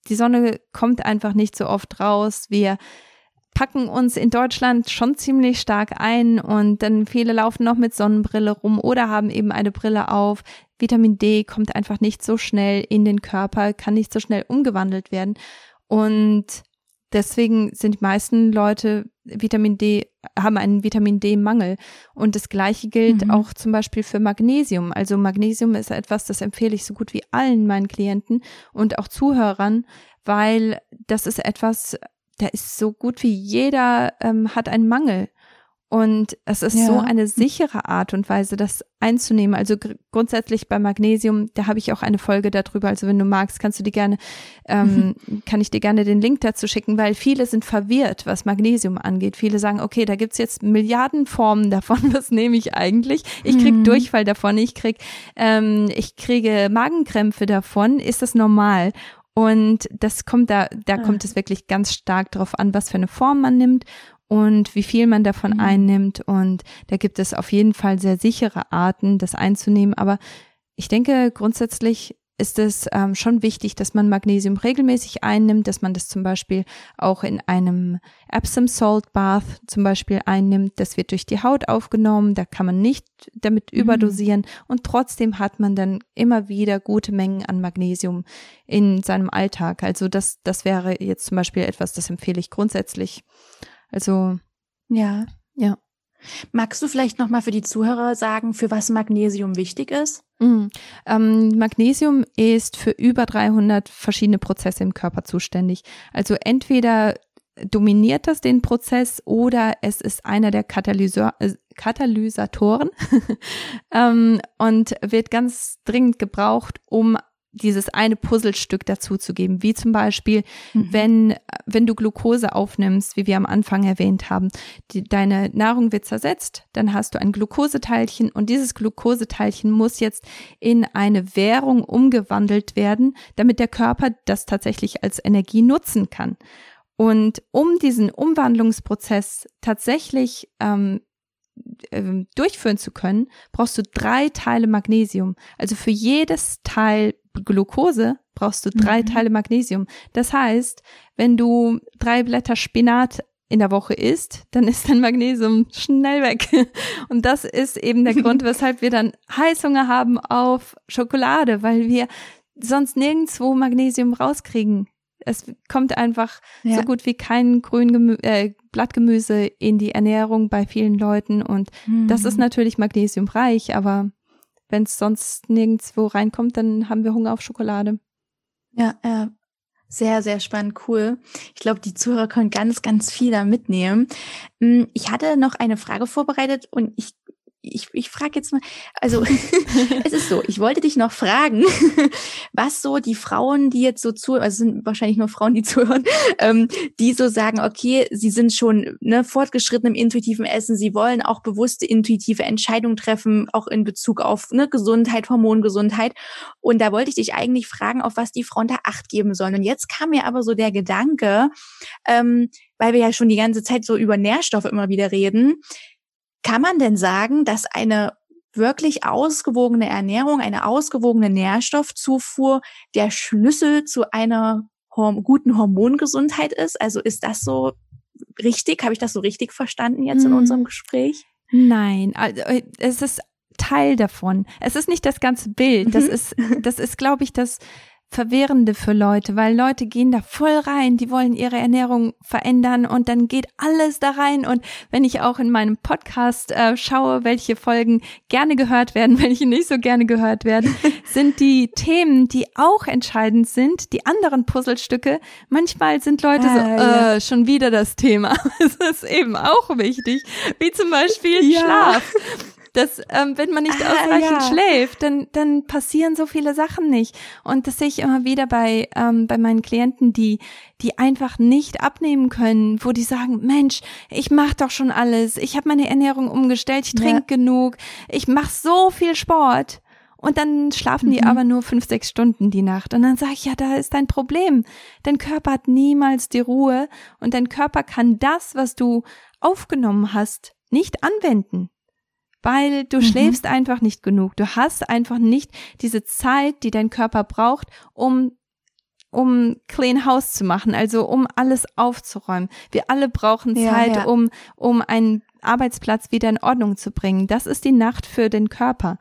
[SPEAKER 1] die Sonne kommt einfach nicht so oft raus. Wir packen uns in Deutschland schon ziemlich stark ein und dann viele laufen noch mit Sonnenbrille rum oder haben eben eine Brille auf. Vitamin D kommt einfach nicht so schnell in den Körper, kann nicht so schnell umgewandelt werden. Und deswegen sind die meisten Leute Vitamin D, haben einen Vitamin D-Mangel. Und das Gleiche gilt mhm. auch zum Beispiel für Magnesium. Also Magnesium ist etwas, das empfehle ich so gut wie allen meinen Klienten und auch Zuhörern, weil das ist etwas, da ist so gut wie jeder ähm, hat einen Mangel. Und es ist ja. so eine sichere Art und Weise, das einzunehmen. Also gr grundsätzlich bei Magnesium, da habe ich auch eine Folge darüber. Also wenn du magst, kannst du dir gerne, ähm, mhm. kann ich dir gerne den Link dazu schicken, weil viele sind verwirrt, was Magnesium angeht. Viele sagen, okay, da gibt's jetzt Milliarden Formen davon. Was nehme ich eigentlich? Ich krieg mhm. Durchfall davon, ich krieg, ähm, ich kriege Magenkrämpfe davon. Ist das normal? Und das kommt da, da ah. kommt es wirklich ganz stark darauf an, was für eine Form man nimmt und wie viel man davon mhm. einnimmt. Und da gibt es auf jeden Fall sehr sichere Arten, das einzunehmen. Aber ich denke, grundsätzlich ist es ähm, schon wichtig, dass man Magnesium regelmäßig einnimmt, dass man das zum Beispiel auch in einem Epsom Salt Bath zum Beispiel einnimmt. Das wird durch die Haut aufgenommen, da kann man nicht damit mhm. überdosieren und trotzdem hat man dann immer wieder gute Mengen an Magnesium in seinem Alltag. Also das, das wäre jetzt zum Beispiel etwas, das empfehle ich grundsätzlich. Also
[SPEAKER 2] ja, ja. Magst du vielleicht nochmal für die Zuhörer sagen, für was Magnesium wichtig ist?
[SPEAKER 1] Mm. Ähm, Magnesium ist für über 300 verschiedene Prozesse im Körper zuständig. Also entweder dominiert das den Prozess oder es ist einer der Katalysor äh, Katalysatoren ähm, und wird ganz dringend gebraucht, um dieses eine Puzzlestück dazuzugeben, wie zum Beispiel, mhm. wenn, wenn du Glucose aufnimmst, wie wir am Anfang erwähnt haben, die, deine Nahrung wird zersetzt, dann hast du ein Glukoseteilchen und dieses Glukoseteilchen muss jetzt in eine Währung umgewandelt werden, damit der Körper das tatsächlich als Energie nutzen kann. Und um diesen Umwandlungsprozess tatsächlich ähm, ähm durchführen zu können, brauchst du drei Teile Magnesium. Also für jedes Teil Glucose brauchst du drei mhm. Teile Magnesium. Das heißt, wenn du drei Blätter Spinat in der Woche isst, dann ist dein Magnesium schnell weg. Und das ist eben der Grund, weshalb wir dann Heißhunger haben auf Schokolade, weil wir sonst nirgendwo Magnesium rauskriegen. Es kommt einfach ja. so gut wie kein grün äh, Blattgemüse in die Ernährung bei vielen Leuten und mhm. das ist mhm. natürlich magnesiumreich, aber wenn es sonst nirgendwo reinkommt, dann haben wir Hunger auf Schokolade.
[SPEAKER 2] Ja, ja. Sehr, sehr spannend, cool. Ich glaube, die Zuhörer können ganz, ganz viel da mitnehmen. Hm, ich hatte noch eine Frage vorbereitet und ich ich, ich frage jetzt mal, also es ist so, ich wollte dich noch fragen, was so die Frauen, die jetzt so zu, also sind wahrscheinlich nur Frauen, die zuhören, ähm, die so sagen, okay, sie sind schon ne, fortgeschritten im intuitiven Essen, sie wollen auch bewusste intuitive Entscheidungen treffen, auch in Bezug auf ne, Gesundheit, Hormongesundheit. Und da wollte ich dich eigentlich fragen, auf was die Frauen da Acht geben sollen. Und jetzt kam mir aber so der Gedanke, ähm, weil wir ja schon die ganze Zeit so über Nährstoffe immer wieder reden, kann man denn sagen, dass eine wirklich ausgewogene Ernährung, eine ausgewogene Nährstoffzufuhr der Schlüssel zu einer horm guten Hormongesundheit ist? Also ist das so richtig? Habe ich das so richtig verstanden jetzt in hm. unserem Gespräch?
[SPEAKER 1] Nein, also es ist Teil davon. Es ist nicht das ganze Bild. Das mhm. ist, das ist, glaube ich, das Verwirrende für Leute, weil Leute gehen da voll rein, die wollen ihre Ernährung verändern und dann geht alles da rein. Und wenn ich auch in meinem Podcast äh, schaue, welche Folgen gerne gehört werden, welche nicht so gerne gehört werden, sind die Themen, die auch entscheidend sind, die anderen Puzzlestücke. Manchmal sind Leute ah, so, ja. äh, schon wieder das Thema. Das ist eben auch wichtig, wie zum Beispiel ja. Schlaf dass ähm, wenn man nicht ah, ausreichend ja. schläft, dann, dann passieren so viele Sachen nicht. Und das sehe ich immer wieder bei, ähm, bei meinen Klienten, die, die einfach nicht abnehmen können, wo die sagen, Mensch, ich mache doch schon alles, ich habe meine Ernährung umgestellt, ich trinke ja. genug, ich mache so viel Sport. Und dann schlafen die mhm. aber nur fünf, sechs Stunden die Nacht. Und dann sage ich, ja, da ist dein Problem. Dein Körper hat niemals die Ruhe und dein Körper kann das, was du aufgenommen hast, nicht anwenden weil du mhm. schläfst einfach nicht genug. Du hast einfach nicht diese Zeit, die dein Körper braucht, um um clean house zu machen, also um alles aufzuräumen. Wir alle brauchen Zeit, ja, ja. um um einen Arbeitsplatz wieder in Ordnung zu bringen. Das ist die Nacht für den Körper.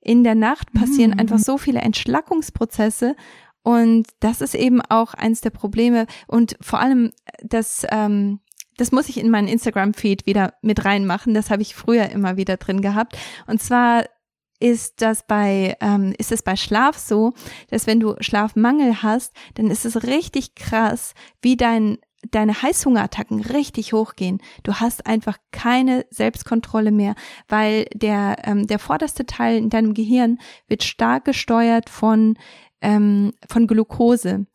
[SPEAKER 1] In der Nacht passieren mhm. einfach so viele Entschlackungsprozesse und das ist eben auch eins der Probleme und vor allem das ähm, das muss ich in meinen Instagram-Feed wieder mit reinmachen. Das habe ich früher immer wieder drin gehabt. Und zwar ist das bei ähm, ist es bei Schlaf so, dass wenn du Schlafmangel hast, dann ist es richtig krass, wie dein deine Heißhungerattacken richtig hochgehen. Du hast einfach keine Selbstkontrolle mehr, weil der ähm, der vorderste Teil in deinem Gehirn wird stark gesteuert von ähm, von Glucose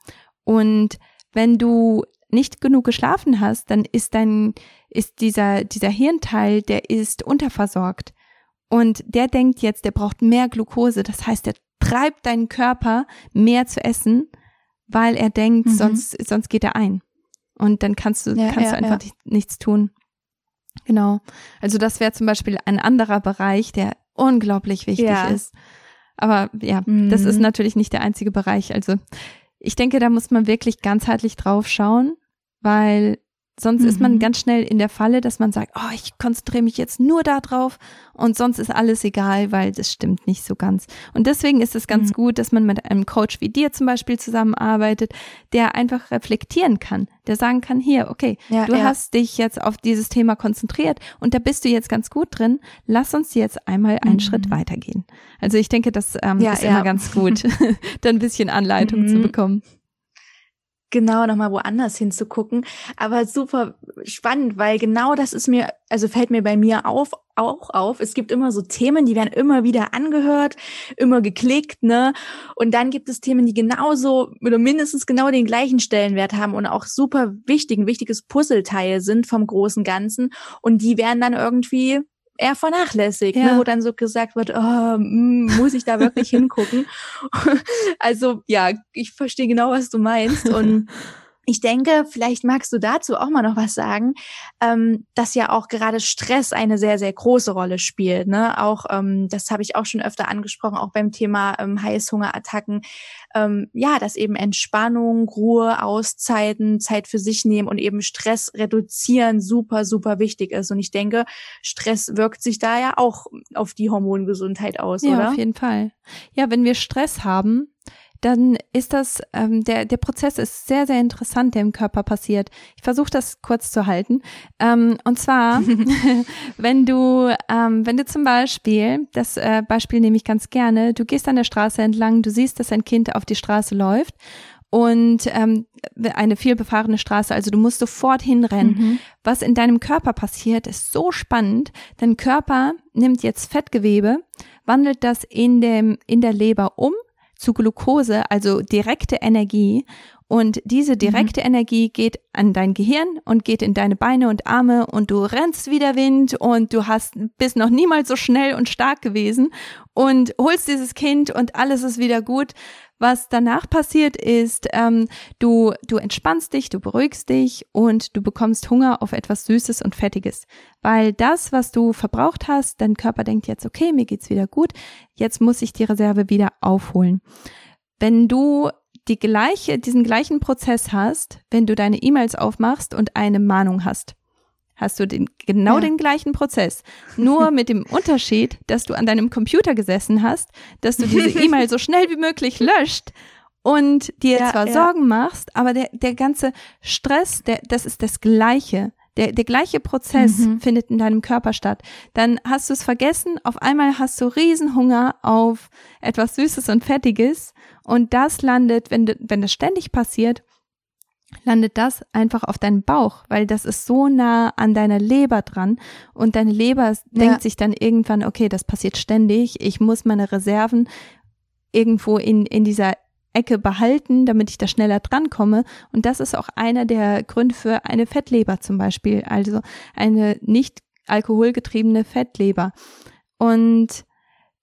[SPEAKER 1] und wenn du nicht genug geschlafen hast, dann ist dein, ist dieser, dieser Hirnteil, der ist unterversorgt. Und der denkt jetzt, der braucht mehr Glucose. Das heißt, der treibt deinen Körper mehr zu essen, weil er denkt, mhm. sonst, sonst geht er ein. Und dann kannst du, ja, kannst ja, du einfach ja. nichts tun. Genau. Also das wäre zum Beispiel ein anderer Bereich, der unglaublich wichtig ist. Aber ja, mhm. das ist mhm. natürlich nicht der einzige Bereich. Also ich denke, da muss man wirklich ganzheitlich drauf schauen, weil Sonst mhm. ist man mhm. ganz schnell in der Falle, dass man sagt, oh, ich konzentriere mich jetzt nur da drauf und sonst ist alles egal, weil das stimmt nicht so ganz. Und deswegen ist es ganz mhm. gut, dass man mit einem Coach wie dir zum Beispiel zusammenarbeitet, der einfach reflektieren kann, der sagen kann, hier, okay, ja, du ja. hast dich jetzt auf dieses Thema konzentriert und da bist du jetzt ganz gut drin. Lass uns jetzt einmal einen mhm. Schritt weitergehen. Also ich denke, das ähm, ja, ist immer ganz gut, da ein bisschen Anleitung zu mhm. bekommen
[SPEAKER 2] genau nochmal woanders hinzugucken. Aber super spannend, weil genau das ist mir, also fällt mir bei mir auf, auch auf. Es gibt immer so Themen, die werden immer wieder angehört, immer geklickt, ne? Und dann gibt es Themen, die genauso oder mindestens genau den gleichen Stellenwert haben und auch super wichtig, ein wichtiges Puzzleteil sind vom großen Ganzen. Und die werden dann irgendwie eher vernachlässigt, ne, ja. ne, wo dann so gesagt wird, oh, muss ich da wirklich hingucken? also ja, ich verstehe genau, was du meinst und ich denke, vielleicht magst du dazu auch mal noch was sagen, ähm, dass ja auch gerade Stress eine sehr, sehr große Rolle spielt. Ne? Auch, ähm, das habe ich auch schon öfter angesprochen, auch beim Thema ähm, Heißhungerattacken. Ähm, ja, dass eben Entspannung, Ruhe, Auszeiten, Zeit für sich nehmen und eben Stress reduzieren super, super wichtig ist. Und ich denke, Stress wirkt sich da ja auch auf die Hormongesundheit aus,
[SPEAKER 1] ja,
[SPEAKER 2] oder?
[SPEAKER 1] Ja, auf jeden Fall. Ja, wenn wir Stress haben, dann ist das, ähm, der, der Prozess ist sehr, sehr interessant, der im Körper passiert. Ich versuche das kurz zu halten. Ähm, und zwar, wenn du, ähm, wenn du zum Beispiel, das äh, Beispiel nehme ich ganz gerne, du gehst an der Straße entlang, du siehst, dass ein Kind auf die Straße läuft und ähm, eine vielbefahrene Straße, also du musst sofort hinrennen. Mhm. Was in deinem Körper passiert, ist so spannend. Dein Körper nimmt jetzt Fettgewebe, wandelt das in dem in der Leber um zu Glucose, also direkte Energie. Und diese mhm. direkte mhm. Energie geht an dein Gehirn und geht in deine Beine und Arme und du rennst wie der Wind und du hast, bist noch niemals so schnell und stark gewesen und holst dieses Kind und alles ist wieder gut. Was danach passiert ist, ähm, du, du entspannst dich, du beruhigst dich und du bekommst Hunger auf etwas Süßes und Fettiges. Weil das, was du verbraucht hast, dein Körper denkt jetzt, okay, mir geht's wieder gut, jetzt muss ich die Reserve wieder aufholen. Wenn du die gleiche, diesen gleichen Prozess hast, wenn du deine E-Mails aufmachst und eine Mahnung hast hast du den, genau ja. den gleichen Prozess. Nur mit dem Unterschied, dass du an deinem Computer gesessen hast, dass du diese E-Mail so schnell wie möglich löscht und dir ja, zwar ja. Sorgen machst, aber der, der ganze Stress, der, das ist das Gleiche. Der, der gleiche Prozess mhm. findet in deinem Körper statt. Dann hast du es vergessen, auf einmal hast du Riesenhunger auf etwas Süßes und Fettiges und das landet, wenn, wenn das ständig passiert, landet das einfach auf deinen Bauch, weil das ist so nah an deiner Leber dran und deine Leber ja. denkt sich dann irgendwann, okay, das passiert ständig, ich muss meine Reserven irgendwo in, in dieser Ecke behalten, damit ich da schneller drankomme. Und das ist auch einer der Gründe für eine Fettleber zum Beispiel, also eine nicht alkoholgetriebene Fettleber. Und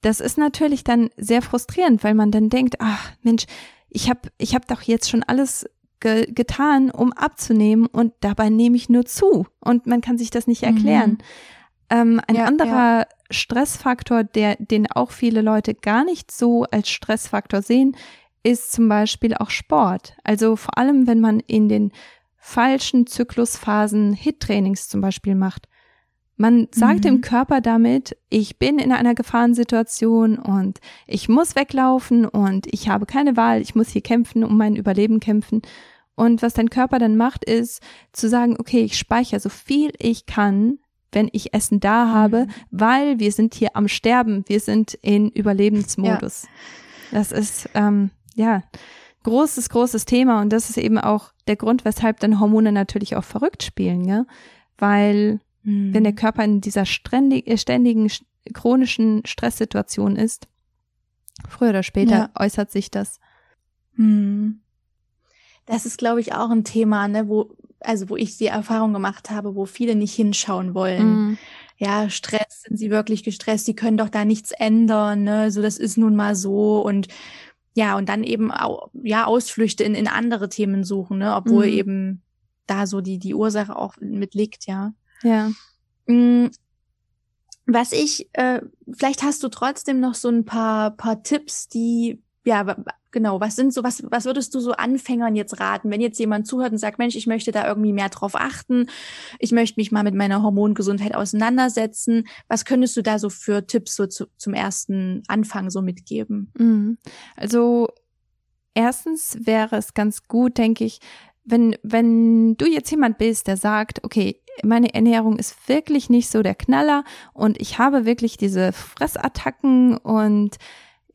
[SPEAKER 1] das ist natürlich dann sehr frustrierend, weil man dann denkt, ach Mensch, ich habe ich hab doch jetzt schon alles ge getan, um abzunehmen und dabei nehme ich nur zu und man kann sich das nicht erklären. Mhm. Ähm, ein ja, anderer ja. Stressfaktor, der, den auch viele Leute gar nicht so als Stressfaktor sehen, ist zum Beispiel auch Sport. Also vor allem, wenn man in den falschen Zyklusphasen Hit-Trainings zum Beispiel macht. Man sagt mhm. dem Körper damit, ich bin in einer Gefahrensituation und ich muss weglaufen und ich habe keine Wahl, ich muss hier kämpfen, um mein Überleben kämpfen. Und was dein Körper dann macht, ist zu sagen, okay, ich speichere so viel ich kann, wenn ich Essen da habe, mhm. weil wir sind hier am Sterben, wir sind in Überlebensmodus. Ja. Das ist, ähm, ja, großes, großes Thema und das ist eben auch der Grund, weshalb dann Hormone natürlich auch verrückt spielen, ja, weil Mhm. Wenn der Körper in dieser ständig, äh, ständigen chronischen Stresssituation ist, früher oder später ja. äußert sich das.
[SPEAKER 2] Mhm. Das ist, glaube ich, auch ein Thema, ne, wo, also wo ich die Erfahrung gemacht habe, wo viele nicht hinschauen wollen. Mhm. Ja, Stress, sind sie wirklich gestresst? Die können doch da nichts ändern, ne? So, das ist nun mal so. Und ja, und dann eben auch, ja, Ausflüchte in, in andere Themen suchen, ne, obwohl mhm. eben da so die, die Ursache auch mit liegt, ja.
[SPEAKER 1] Ja.
[SPEAKER 2] Mm, was ich, äh, vielleicht hast du trotzdem noch so ein paar, paar Tipps, die, ja, genau, was sind so, was, was würdest du so Anfängern jetzt raten, wenn jetzt jemand zuhört und sagt, Mensch, ich möchte da irgendwie mehr drauf achten, ich möchte mich mal mit meiner Hormongesundheit auseinandersetzen, was könntest du da so für Tipps so zu, zum ersten Anfang so mitgeben?
[SPEAKER 1] Mhm. Also, erstens wäre es ganz gut, denke ich, wenn, wenn du jetzt jemand bist, der sagt, okay, meine Ernährung ist wirklich nicht so der Knaller und ich habe wirklich diese Fressattacken und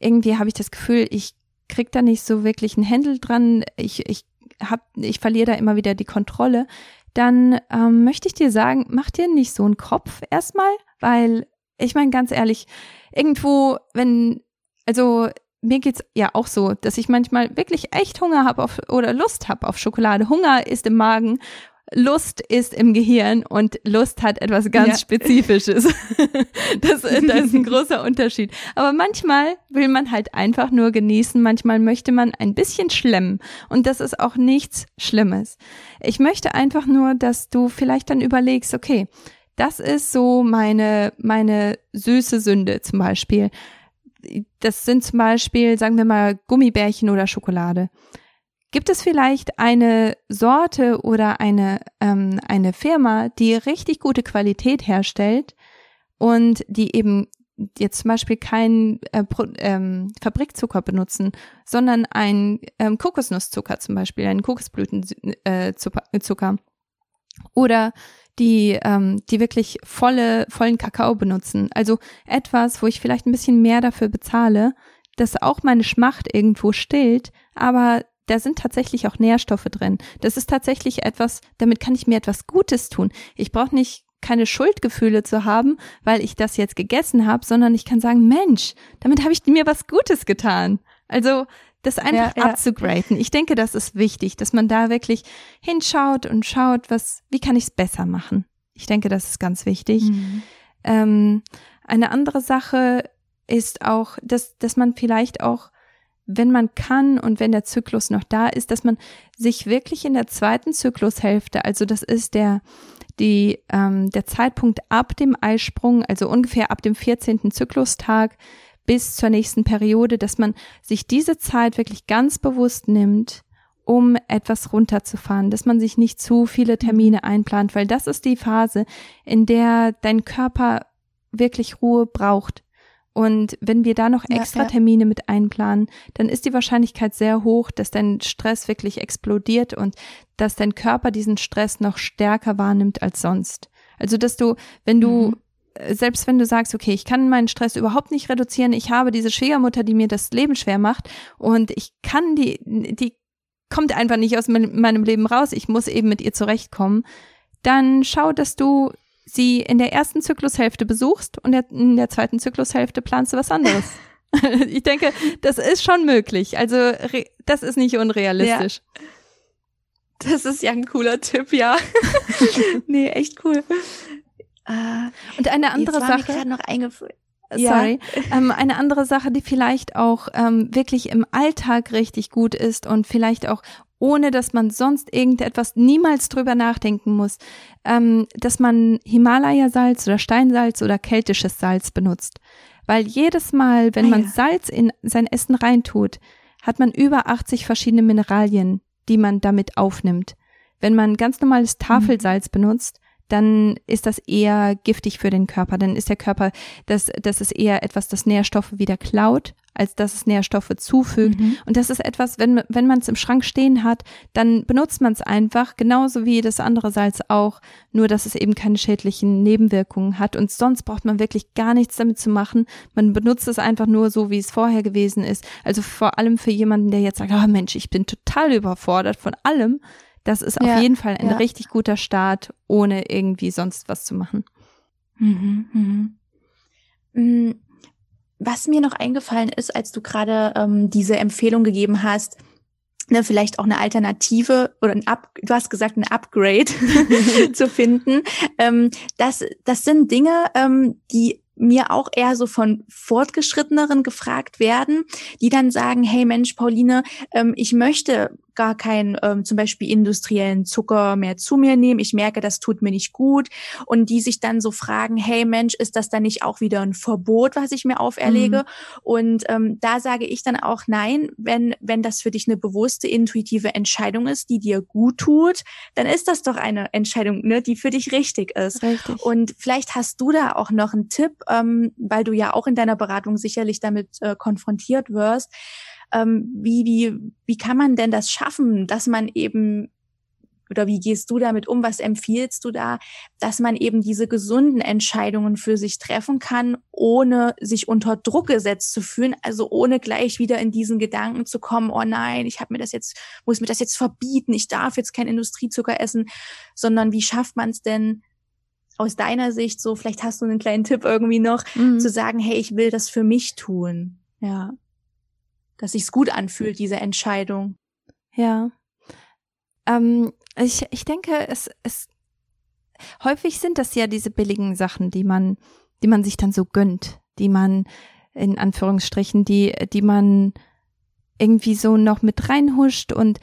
[SPEAKER 1] irgendwie habe ich das Gefühl, ich krieg da nicht so wirklich einen Händel dran, ich, ich hab, ich verliere da immer wieder die Kontrolle, dann ähm, möchte ich dir sagen, mach dir nicht so einen Kopf erstmal, weil ich meine ganz ehrlich, irgendwo, wenn, also mir geht's ja auch so, dass ich manchmal wirklich echt Hunger habe auf oder Lust habe auf Schokolade. Hunger ist im Magen, Lust ist im Gehirn und Lust hat etwas ganz ja. Spezifisches. das, das ist ein großer Unterschied. Aber manchmal will man halt einfach nur genießen, manchmal möchte man ein bisschen schlemmen und das ist auch nichts Schlimmes. Ich möchte einfach nur, dass du vielleicht dann überlegst, okay, das ist so meine, meine süße Sünde zum Beispiel das sind zum Beispiel, sagen wir mal, Gummibärchen oder Schokolade. Gibt es vielleicht eine Sorte oder eine, ähm, eine Firma, die richtig gute Qualität herstellt und die eben jetzt zum Beispiel keinen äh, ähm, Fabrikzucker benutzen, sondern einen ähm, Kokosnusszucker zum Beispiel, einen Kokosblütenzucker äh, oder die, ähm, die wirklich volle, vollen Kakao benutzen. Also etwas, wo ich vielleicht ein bisschen mehr dafür bezahle, das auch meine Schmacht irgendwo stillt, aber da sind tatsächlich auch Nährstoffe drin. Das ist tatsächlich etwas, damit kann ich mir etwas Gutes tun. Ich brauche nicht keine Schuldgefühle zu haben, weil ich das jetzt gegessen habe, sondern ich kann sagen, Mensch, damit habe ich mir was Gutes getan. Also das einfach ja, abzugraden. Ich denke, das ist wichtig, dass man da wirklich hinschaut und schaut, was, wie kann ich es besser machen. Ich denke, das ist ganz wichtig. Mhm. Ähm, eine andere Sache ist auch, dass, dass man vielleicht auch, wenn man kann und wenn der Zyklus noch da ist, dass man sich wirklich in der zweiten Zyklushälfte, also das ist der, die, ähm, der Zeitpunkt ab dem Eisprung, also ungefähr ab dem 14. Zyklustag, bis zur nächsten Periode, dass man sich diese Zeit wirklich ganz bewusst nimmt, um etwas runterzufahren, dass man sich nicht zu viele Termine mhm. einplant, weil das ist die Phase, in der dein Körper wirklich Ruhe braucht. Und wenn wir da noch extra Termine mit einplanen, dann ist die Wahrscheinlichkeit sehr hoch, dass dein Stress wirklich explodiert und dass dein Körper diesen Stress noch stärker wahrnimmt als sonst. Also, dass du, wenn du mhm selbst wenn du sagst, okay, ich kann meinen Stress überhaupt nicht reduzieren, ich habe diese Schwiegermutter, die mir das Leben schwer macht und ich kann die, die kommt einfach nicht aus meinem Leben raus, ich muss eben mit ihr zurechtkommen, dann schau, dass du sie in der ersten Zyklushälfte besuchst und in der zweiten Zyklushälfte planst du was anderes. ich denke, das ist schon möglich. Also das ist nicht unrealistisch.
[SPEAKER 2] Ja. Das ist ja ein cooler Tipp, ja. nee, echt cool.
[SPEAKER 1] Äh, und eine andere
[SPEAKER 2] Jetzt
[SPEAKER 1] war Sache.
[SPEAKER 2] Mir noch eingefallen.
[SPEAKER 1] Sorry. Ja. Ähm, eine andere Sache, die vielleicht auch ähm, wirklich im Alltag richtig gut ist und vielleicht auch ohne dass man sonst irgendetwas niemals drüber nachdenken muss, ähm, dass man Himalaya-Salz oder Steinsalz oder keltisches Salz benutzt. Weil jedes Mal, wenn ah, man ja. Salz in sein Essen reintut, hat man über 80 verschiedene Mineralien, die man damit aufnimmt. Wenn man ganz normales mhm. Tafelsalz mhm. benutzt, dann ist das eher giftig für den Körper. Dann ist der Körper, das, das ist eher etwas, das Nährstoffe wieder klaut, als dass es Nährstoffe zufügt. Mhm. Und das ist etwas, wenn, wenn man es im Schrank stehen hat, dann benutzt man es einfach, genauso wie das andere Salz auch, nur dass es eben keine schädlichen Nebenwirkungen hat. Und sonst braucht man wirklich gar nichts damit zu machen. Man benutzt es einfach nur so, wie es vorher gewesen ist. Also vor allem für jemanden, der jetzt sagt, oh Mensch, ich bin total überfordert von allem das ist ja, auf jeden Fall ein ja. richtig guter Start, ohne irgendwie sonst was zu machen.
[SPEAKER 2] Mhm, mhm. Mm, was mir noch eingefallen ist, als du gerade ähm, diese Empfehlung gegeben hast, ne, vielleicht auch eine Alternative oder ein Up, du hast gesagt, ein Upgrade zu finden. Ähm, das, das sind Dinge, ähm, die mir auch eher so von Fortgeschritteneren gefragt werden, die dann sagen, hey Mensch, Pauline, ähm, ich möchte gar keinen ähm, zum Beispiel industriellen Zucker mehr zu mir nehmen. Ich merke, das tut mir nicht gut. Und die sich dann so fragen, hey Mensch, ist das dann nicht auch wieder ein Verbot, was ich mir auferlege? Mhm. Und ähm, da sage ich dann auch nein, wenn, wenn das für dich eine bewusste, intuitive Entscheidung ist, die dir gut tut, dann ist das doch eine Entscheidung, ne, die für dich richtig ist. Richtig. Und vielleicht hast du da auch noch einen Tipp, ähm, weil du ja auch in deiner Beratung sicherlich damit äh, konfrontiert wirst ähm, wie, wie, wie kann man denn das schaffen, dass man eben oder wie gehst du damit um? Was empfiehlst du da, dass man eben diese gesunden Entscheidungen für sich treffen kann, ohne sich unter Druck gesetzt zu fühlen, also ohne gleich wieder in diesen Gedanken zu kommen, oh nein, ich habe mir das jetzt, muss mir das jetzt verbieten, ich darf jetzt kein Industriezucker essen, sondern wie schafft man es denn aus deiner Sicht so, vielleicht hast du einen kleinen Tipp irgendwie noch, mhm. zu sagen, hey, ich will das für mich tun. Ja dass sich's gut anfühlt, diese Entscheidung.
[SPEAKER 1] Ja. Ähm, ich, ich denke, es, es häufig sind das ja diese billigen Sachen, die man, die man sich dann so gönnt, die man in Anführungsstrichen, die, die man irgendwie so noch mit reinhuscht und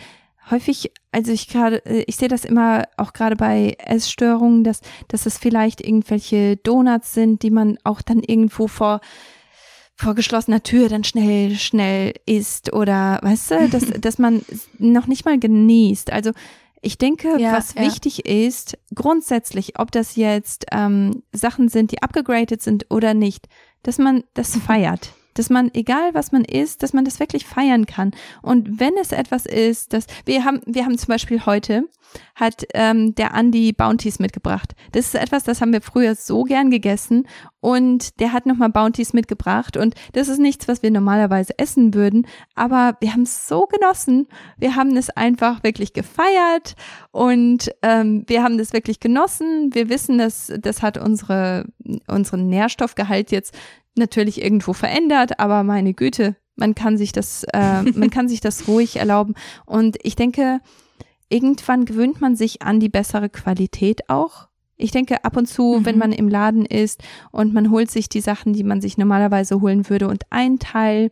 [SPEAKER 1] häufig, also ich gerade, ich sehe das immer auch gerade bei Essstörungen, dass, dass es vielleicht irgendwelche Donuts sind, die man auch dann irgendwo vor vor geschlossener Tür dann schnell, schnell isst oder weißt du, dass, dass man noch nicht mal genießt. Also ich denke, ja, was ja. wichtig ist, grundsätzlich, ob das jetzt ähm, Sachen sind, die abgegradet sind oder nicht, dass man das feiert dass man, egal was man isst, dass man das wirklich feiern kann. Und wenn es etwas ist, dass wir haben, wir haben zum Beispiel heute hat ähm, der Andy Bounties mitgebracht. Das ist etwas, das haben wir früher so gern gegessen und der hat nochmal Bounties mitgebracht und das ist nichts, was wir normalerweise essen würden, aber wir haben es so genossen. Wir haben es einfach wirklich gefeiert und ähm, wir haben das wirklich genossen. Wir wissen, dass das hat unsere unseren Nährstoffgehalt jetzt natürlich irgendwo verändert, aber meine Güte, man kann sich das, äh, man kann sich das ruhig erlauben. Und ich denke, irgendwann gewöhnt man sich an die bessere Qualität auch. Ich denke, ab und zu, mhm. wenn man im Laden ist und man holt sich die Sachen, die man sich normalerweise holen würde und ein Teil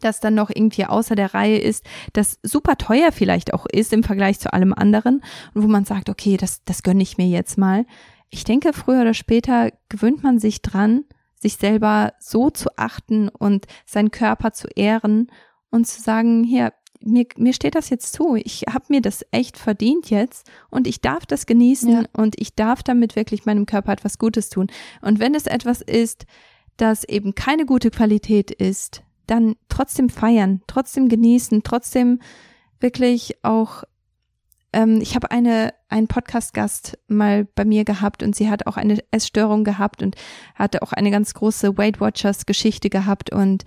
[SPEAKER 1] das dann noch irgendwie außer der Reihe ist, das super teuer vielleicht auch ist im Vergleich zu allem anderen und wo man sagt, okay, das, das gönne ich mir jetzt mal. Ich denke, früher oder später gewöhnt man sich dran sich selber so zu achten und seinen Körper zu ehren und zu sagen, hier, mir, mir steht das jetzt zu. Ich habe mir das echt verdient jetzt und ich darf das genießen ja. und ich darf damit wirklich meinem Körper etwas Gutes tun. Und wenn es etwas ist, das eben keine gute Qualität ist, dann trotzdem feiern, trotzdem genießen, trotzdem wirklich auch ähm, ich habe eine einen Podcast-Gast mal bei mir gehabt und sie hat auch eine Essstörung gehabt und hatte auch eine ganz große Weight Watchers Geschichte gehabt und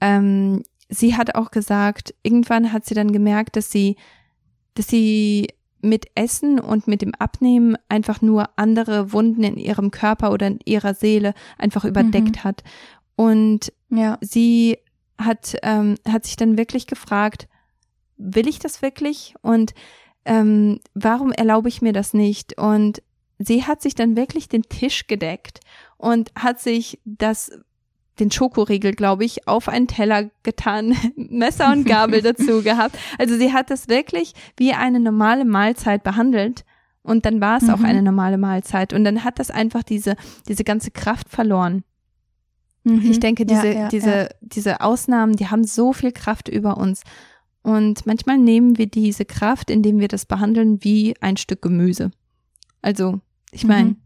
[SPEAKER 1] ähm, sie hat auch gesagt, irgendwann hat sie dann gemerkt, dass sie, dass sie mit Essen und mit dem Abnehmen einfach nur andere Wunden in ihrem Körper oder in ihrer Seele einfach überdeckt mhm. hat. Und ja. sie hat, ähm, hat sich dann wirklich gefragt, will ich das wirklich? Und ähm, warum erlaube ich mir das nicht? Und sie hat sich dann wirklich den Tisch gedeckt und hat sich das den Schokoriegel, glaube ich, auf einen Teller getan, Messer und Gabel dazu gehabt. Also sie hat das wirklich wie eine normale Mahlzeit behandelt und dann war es mhm. auch eine normale Mahlzeit und dann hat das einfach diese diese ganze Kraft verloren. Mhm. Ich denke, diese ja, ja, diese ja. diese Ausnahmen, die haben so viel Kraft über uns und manchmal nehmen wir diese Kraft, indem wir das behandeln wie ein Stück Gemüse. Also, ich meine, mhm.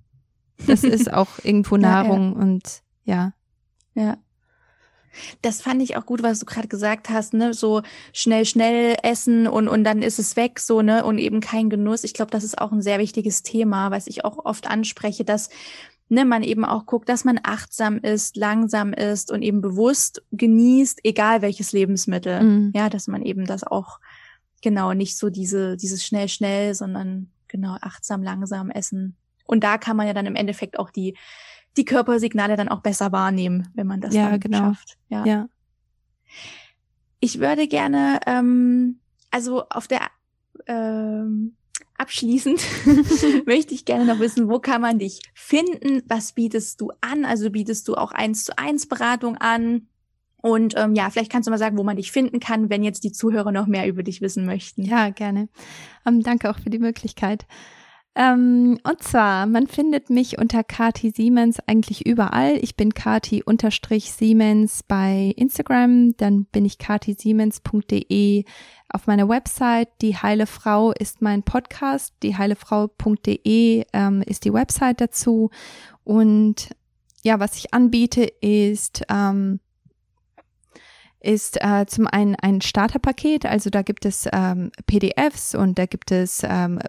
[SPEAKER 1] das ist auch irgendwo Nahrung ja, ja. und ja.
[SPEAKER 2] Ja. Das fand ich auch gut, was du gerade gesagt hast, ne, so schnell, schnell essen und, und dann ist es weg, so, ne, und eben kein Genuss. Ich glaube, das ist auch ein sehr wichtiges Thema, was ich auch oft anspreche, dass ne, man eben auch guckt, dass man achtsam ist, langsam ist und eben bewusst genießt, egal welches Lebensmittel. Mhm. Ja, dass man eben das auch genau nicht so diese, dieses schnell, schnell, sondern genau achtsam, langsam essen. Und da kann man ja dann im Endeffekt auch die, die Körpersignale dann auch besser wahrnehmen, wenn man das ja, genau. schafft. Ja. ja. Ich würde gerne, ähm, also auf der ähm, abschließend möchte ich gerne noch wissen, wo kann man dich finden? Was bietest du an? Also bietest du auch eins zu eins Beratung an? Und ähm, ja, vielleicht kannst du mal sagen, wo man dich finden kann, wenn jetzt die Zuhörer noch mehr über dich wissen möchten.
[SPEAKER 1] Ja, gerne. Ähm, danke auch für die Möglichkeit. Ähm, und zwar, man findet mich unter Kati Siemens eigentlich überall. Ich bin Kati unterstrich Siemens bei Instagram, dann bin ich katisiemens.de auf meiner Website. Die Heile Frau ist mein Podcast. Die heilefrau.de ähm, ist die Website dazu. Und ja, was ich anbiete ist, ähm, ist äh, zum einen ein Starterpaket, also da gibt es ähm, PDFs und da gibt es ähm,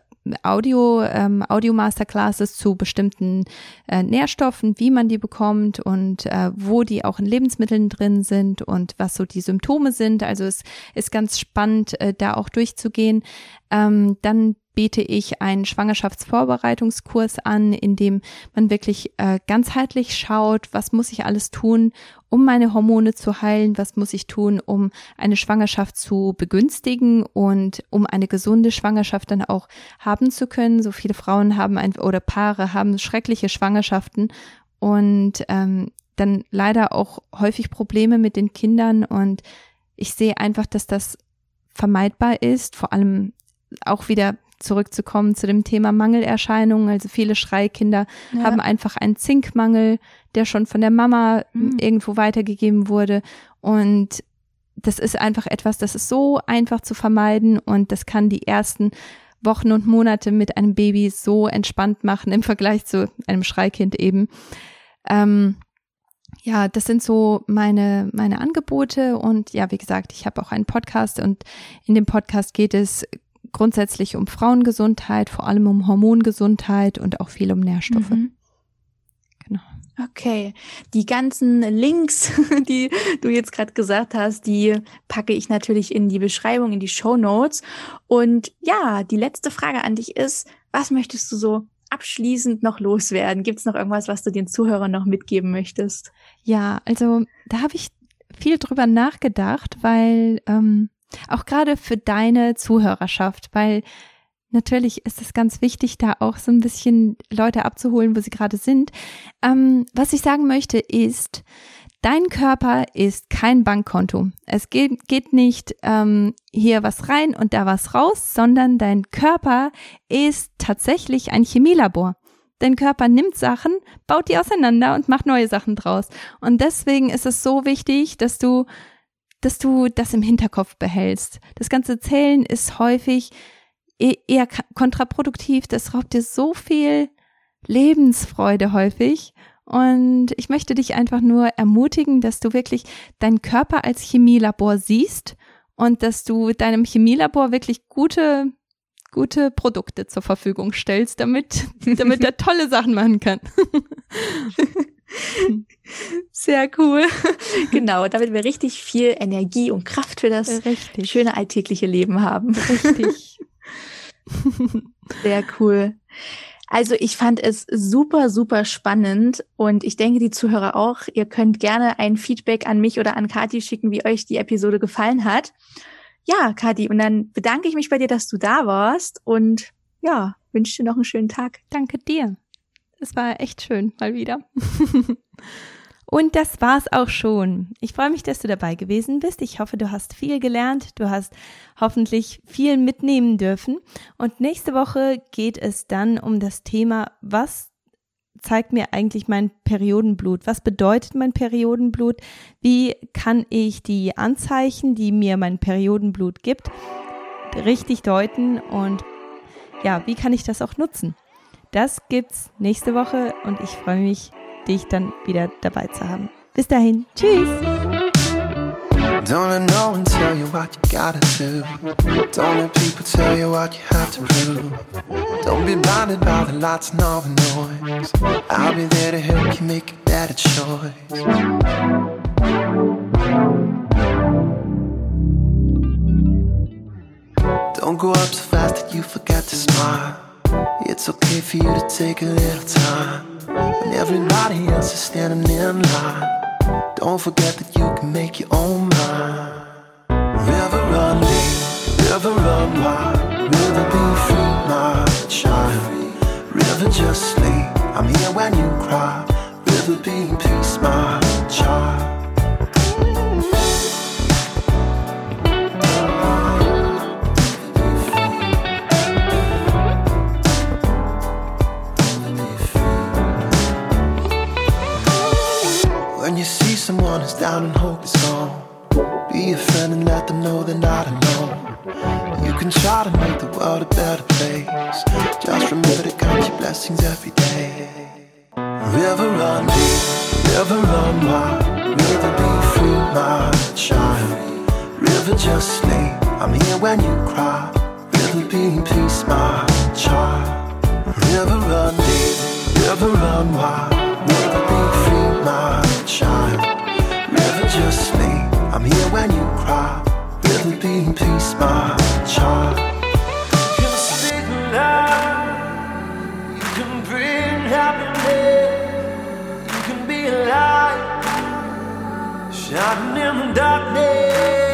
[SPEAKER 1] Audio, ähm, Audio Masterclasses zu bestimmten äh, Nährstoffen, wie man die bekommt und äh, wo die auch in Lebensmitteln drin sind und was so die Symptome sind. Also es ist ganz spannend, äh, da auch durchzugehen. Ähm, dann biete ich einen Schwangerschaftsvorbereitungskurs an, in dem man wirklich äh, ganzheitlich schaut, was muss ich alles tun, um meine Hormone zu heilen, was muss ich tun, um eine Schwangerschaft zu begünstigen und um eine gesunde Schwangerschaft dann auch haben zu können. So viele Frauen haben ein, oder Paare haben schreckliche Schwangerschaften und ähm, dann leider auch häufig Probleme mit den Kindern und ich sehe einfach, dass das vermeidbar ist, vor allem auch wieder zurückzukommen zu dem Thema Mangelerscheinungen. Also viele Schreikinder ja. haben einfach einen Zinkmangel, der schon von der Mama mhm. irgendwo weitergegeben wurde. Und das ist einfach etwas, das ist so einfach zu vermeiden und das kann die ersten Wochen und Monate mit einem Baby so entspannt machen im Vergleich zu einem Schreikind eben. Ähm, ja, das sind so meine, meine Angebote und ja, wie gesagt, ich habe auch einen Podcast und in dem Podcast geht es grundsätzlich um Frauengesundheit, vor allem um Hormongesundheit und auch viel um Nährstoffe. Mhm.
[SPEAKER 2] Genau. Okay, die ganzen Links, die du jetzt gerade gesagt hast, die packe ich natürlich in die Beschreibung, in die Show Notes. Und ja, die letzte Frage an dich ist, was möchtest du so abschließend noch loswerden? Gibt es noch irgendwas, was du den Zuhörern noch mitgeben möchtest?
[SPEAKER 1] Ja, also da habe ich viel drüber nachgedacht, weil ähm, auch gerade für deine Zuhörerschaft, weil natürlich ist es ganz wichtig, da auch so ein bisschen Leute abzuholen, wo sie gerade sind. Ähm, was ich sagen möchte ist, Dein Körper ist kein Bankkonto. Es geht, geht nicht ähm, hier was rein und da was raus, sondern dein Körper ist tatsächlich ein Chemielabor. Dein Körper nimmt Sachen, baut die auseinander und macht neue Sachen draus. Und deswegen ist es so wichtig, dass du dass du das im Hinterkopf behältst. Das ganze Zählen ist häufig e-, eher kontraproduktiv. Das raubt dir so viel Lebensfreude häufig. Und ich möchte dich einfach nur ermutigen, dass du wirklich deinen Körper als Chemielabor siehst und dass du deinem Chemielabor wirklich gute, gute Produkte zur Verfügung stellst, damit, damit er tolle Sachen machen kann.
[SPEAKER 2] Sehr cool. Genau, damit wir richtig viel Energie und Kraft für das richtig. schöne alltägliche Leben haben. Richtig. Sehr cool. Also ich fand es super, super spannend und ich denke, die Zuhörer auch. Ihr könnt gerne ein Feedback an mich oder an Kati schicken, wie euch die Episode gefallen hat. Ja, Kati, und dann bedanke ich mich bei dir, dass du da warst und ja, wünsche dir noch einen schönen Tag.
[SPEAKER 1] Danke dir. Es war echt schön, mal wieder. Und das war's auch schon. Ich freue mich, dass du dabei gewesen bist. Ich hoffe, du hast viel gelernt. Du hast hoffentlich viel mitnehmen dürfen. Und nächste Woche geht es dann um das Thema, was zeigt mir eigentlich mein Periodenblut? Was bedeutet mein Periodenblut? Wie kann ich die Anzeichen, die mir mein Periodenblut gibt, richtig deuten? Und ja, wie kann ich das auch nutzen? Das gibt's nächste Woche und ich freue mich, dich dann wieder dabei zu haben. Bis dahin, tschüss! Don't no one tell you what you gotta do. Don't let people tell you what you have to prove. Don't be blinded by the lights and all the noise. I'll be there to help you make a better choice. Don't go up so fast that you forget to smile. It's okay for you to take a little time when everybody else is standing in line. Don't forget that you can make your own mind. River run deep, river run wide, river be free, my
[SPEAKER 3] child. River, just sleep. I'm here when you cry. River, be in peace, my child. Down and hope is gone, be a friend and let them know they're not alone. You can try to make the world a better place. Just remember to count your blessings every day. River run deep, river run wide, river be free, my child. River just sleep, I'm here when you cry. River be in peace, my child. River run deep, river run wide, river be free, my child. Just me. I'm here when you cry. River be in peace, my child. You can speak love, you can bring happiness, you can be a light, shining in the darkness.